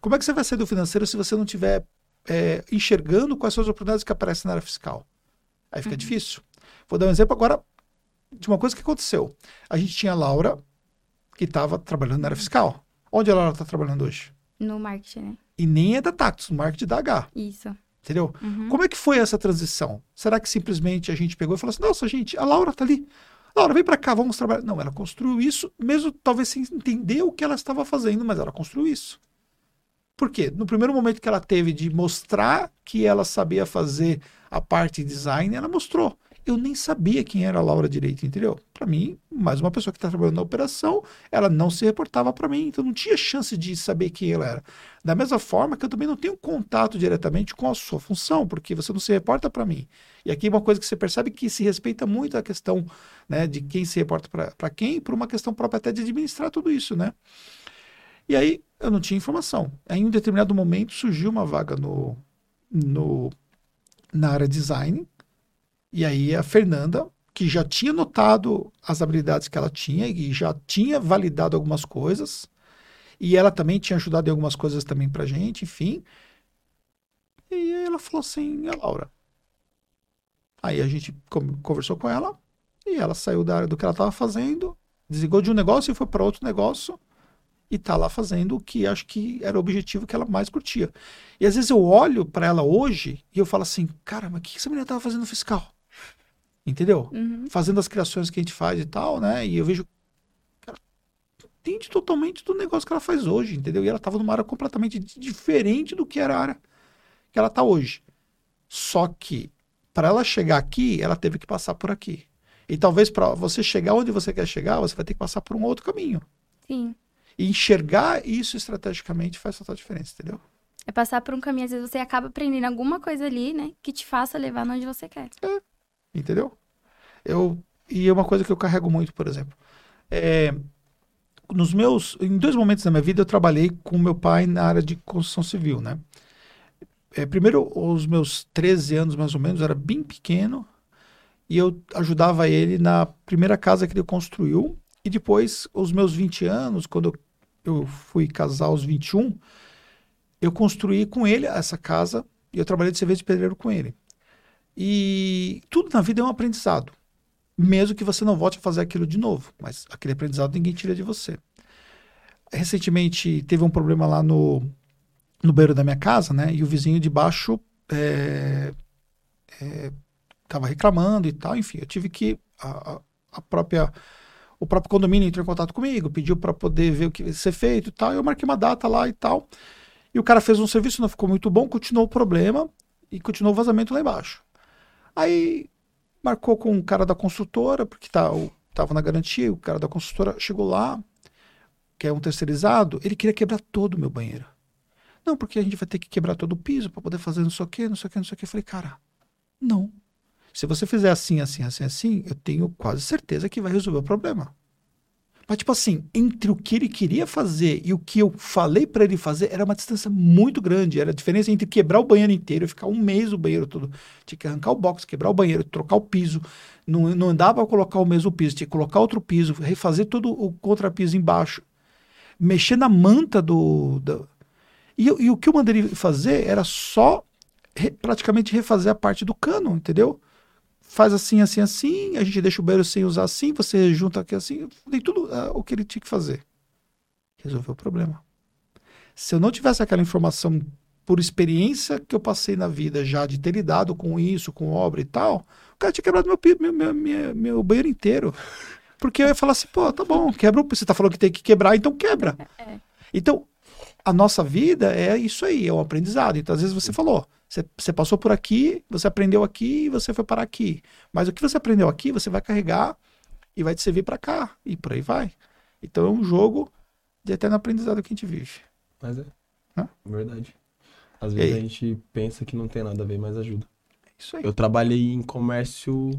Como é que você vai sair do financeiro se você não estiver é, enxergando quais são as oportunidades que aparecem na área fiscal? Aí fica uhum. difícil. Vou dar um exemplo agora de uma coisa que aconteceu. A gente tinha a Laura, que estava trabalhando na área fiscal. Onde a Laura está trabalhando hoje? No marketing, né? E nem é da Tactus, no marketing da H. Isso. Entendeu? Uhum. Como é que foi essa transição? Será que simplesmente a gente pegou e falou assim: nossa, gente, a Laura tá ali. Laura, vem para cá, vamos trabalhar. Não, ela construiu isso, mesmo talvez sem entender o que ela estava fazendo, mas ela construiu isso. Por quê? No primeiro momento que ela teve de mostrar que ela sabia fazer a parte de design, ela mostrou. Eu nem sabia quem era a Laura direito, entendeu? Para mim, mais uma pessoa que está trabalhando na operação, ela não se reportava para mim, então não tinha chance de saber quem ela era. Da mesma forma que eu também não tenho contato diretamente com a sua função, porque você não se reporta para mim. E aqui uma coisa que você percebe que se respeita muito a questão né, de quem se reporta para quem, por uma questão própria até de administrar tudo isso, né? E aí eu não tinha informação. Aí, em um determinado momento surgiu uma vaga no, no na área design. E aí a Fernanda, que já tinha notado as habilidades que ela tinha e já tinha validado algumas coisas, e ela também tinha ajudado em algumas coisas também pra gente, enfim. E ela falou assim, a Laura. Aí a gente conversou com ela e ela saiu da área do que ela estava fazendo, desligou de um negócio e foi para outro negócio e tá lá fazendo o que acho que era o objetivo que ela mais curtia. E às vezes eu olho para ela hoje e eu falo assim, cara, mas o que essa menina tava fazendo no fiscal? Entendeu? Uhum. Fazendo as criações que a gente faz e tal, né? E eu vejo, cara, entende totalmente do negócio que ela faz hoje, entendeu? E ela tava numa área completamente diferente do que era a área que ela tá hoje. Só que para ela chegar aqui, ela teve que passar por aqui. E talvez para você chegar onde você quer chegar, você vai ter que passar por um outro caminho. Sim. E enxergar isso estrategicamente faz total diferença, entendeu? É passar por um caminho, às vezes você acaba aprendendo alguma coisa ali, né? Que te faça levar onde você quer. É, entendeu? Eu, e é uma coisa que eu carrego muito, por exemplo. É, nos meus. Em dois momentos da minha vida, eu trabalhei com meu pai na área de construção civil, né? É, primeiro, os meus 13 anos, mais ou menos, eu era bem pequeno. E eu ajudava ele na primeira casa que ele construiu. E depois, os meus 20 anos, quando eu fui casar aos 21, eu construí com ele essa casa e eu trabalhei de serviço de pedreiro com ele. E tudo na vida é um aprendizado. Mesmo que você não volte a fazer aquilo de novo, mas aquele aprendizado ninguém tira de você. Recentemente teve um problema lá no, no banheiro da minha casa, né? E o vizinho de baixo é, é, tava reclamando e tal. Enfim, eu tive que. A, a própria o próprio condomínio entrou em contato comigo, pediu para poder ver o que ia ser feito e tal. Eu marquei uma data lá e tal. E o cara fez um serviço, não ficou muito bom, continuou o problema e continuou o vazamento lá embaixo. Aí marcou com o cara da construtora, porque tá, tava na garantia, o cara da construtora chegou lá, que é um terceirizado, ele queria quebrar todo o meu banheiro. Não, porque a gente vai ter que quebrar todo o piso para poder fazer não sei o que, não sei o que, não sei o que. Eu falei, cara, não. Se você fizer assim, assim, assim, assim, eu tenho quase certeza que vai resolver o problema. Mas, tipo assim, entre o que ele queria fazer e o que eu falei para ele fazer, era uma distância muito grande. Era a diferença entre quebrar o banheiro inteiro e ficar um mês o banheiro todo. Tinha que arrancar o box, quebrar o banheiro, trocar o piso. Não, não dava para colocar o mesmo piso, tinha que colocar outro piso, refazer todo o contrapiso embaixo. Mexer na manta do. do... E, e o que eu mandei ele fazer era só re, praticamente refazer a parte do cano, entendeu? Faz assim, assim, assim, a gente deixa o banheiro sem usar assim, você junta aqui assim, dei tudo uh, o que ele tinha que fazer. Resolveu o problema. Se eu não tivesse aquela informação por experiência que eu passei na vida já de ter lidado com isso, com obra e tal, o cara tinha quebrado meu, meu, meu, meu banheiro inteiro. Porque eu ia falar assim, pô, tá bom, quebra, você tá falando que tem que quebrar, então quebra. É. Então, a nossa vida é isso aí, é um aprendizado. Então, às vezes você falou, você, você passou por aqui, você aprendeu aqui e você foi parar aqui. Mas o que você aprendeu aqui, você vai carregar e vai te servir para cá. E por aí vai. Então é um jogo de eterno aprendizado que a gente vive. Mas é. Hã? Verdade. Às vezes a gente pensa que não tem nada a ver, mas ajuda. É isso aí. Eu trabalhei em comércio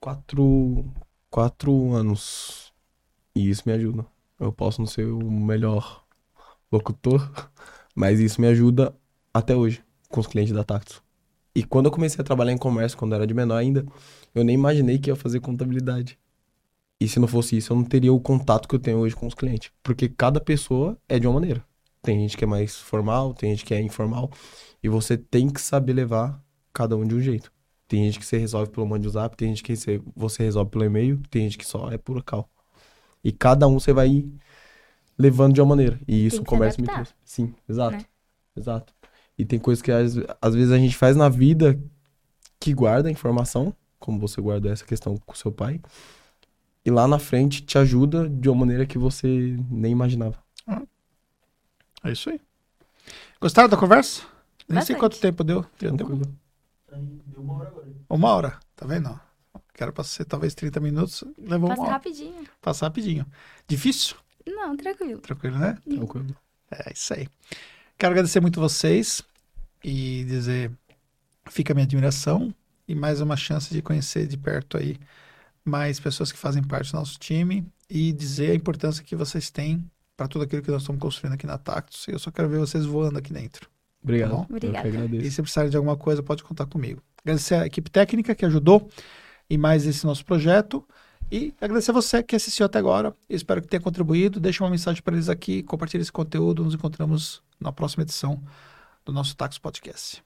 quatro, quatro anos. E isso me ajuda. Eu posso não ser o melhor locutor, mas isso me ajuda até hoje com os clientes da Tactus. E quando eu comecei a trabalhar em comércio, quando eu era de menor ainda, eu nem imaginei que ia fazer contabilidade. E se não fosse isso, eu não teria o contato que eu tenho hoje com os clientes. Porque cada pessoa é de uma maneira. Tem gente que é mais formal, tem gente que é informal. E você tem que saber levar cada um de um jeito. Tem gente que você resolve pelo mando de WhatsApp, tem gente que você resolve pelo e-mail, tem gente que só é por cal. E cada um você vai levando de uma maneira. E isso o comércio me trouxe. Sim, exato. Né? Exato. E tem coisas que às, às vezes a gente faz na vida que guarda a informação, como você guardou essa questão com seu pai, e lá na frente te ajuda de uma maneira que você nem imaginava. É isso aí. Gostaram da conversa? Nem Bastante. sei quanto tempo deu. Deu, Tranquilo. Uma hora. Tá vendo? Quero para ser talvez 30 minutos, levou Passa uma hora. rapidinho. Passa rapidinho. Difícil? Não, tranquilo. Tranquilo, né? Tranquilo. É isso aí. Quero agradecer muito vocês e dizer fica a minha admiração e mais uma chance de conhecer de perto aí mais pessoas que fazem parte do nosso time e dizer a importância que vocês têm para tudo aquilo que nós estamos construindo aqui na Tactus. Eu só quero ver vocês voando aqui dentro. Obrigado. Tá Obrigada. E agradeço. se precisarem de alguma coisa, pode contar comigo. Agradecer a equipe técnica que ajudou em mais esse nosso projeto. E agradecer a você que assistiu até agora. Espero que tenha contribuído. Deixa uma mensagem para eles aqui, compartilhe esse conteúdo. Nos encontramos na próxima edição do nosso Tax Podcast.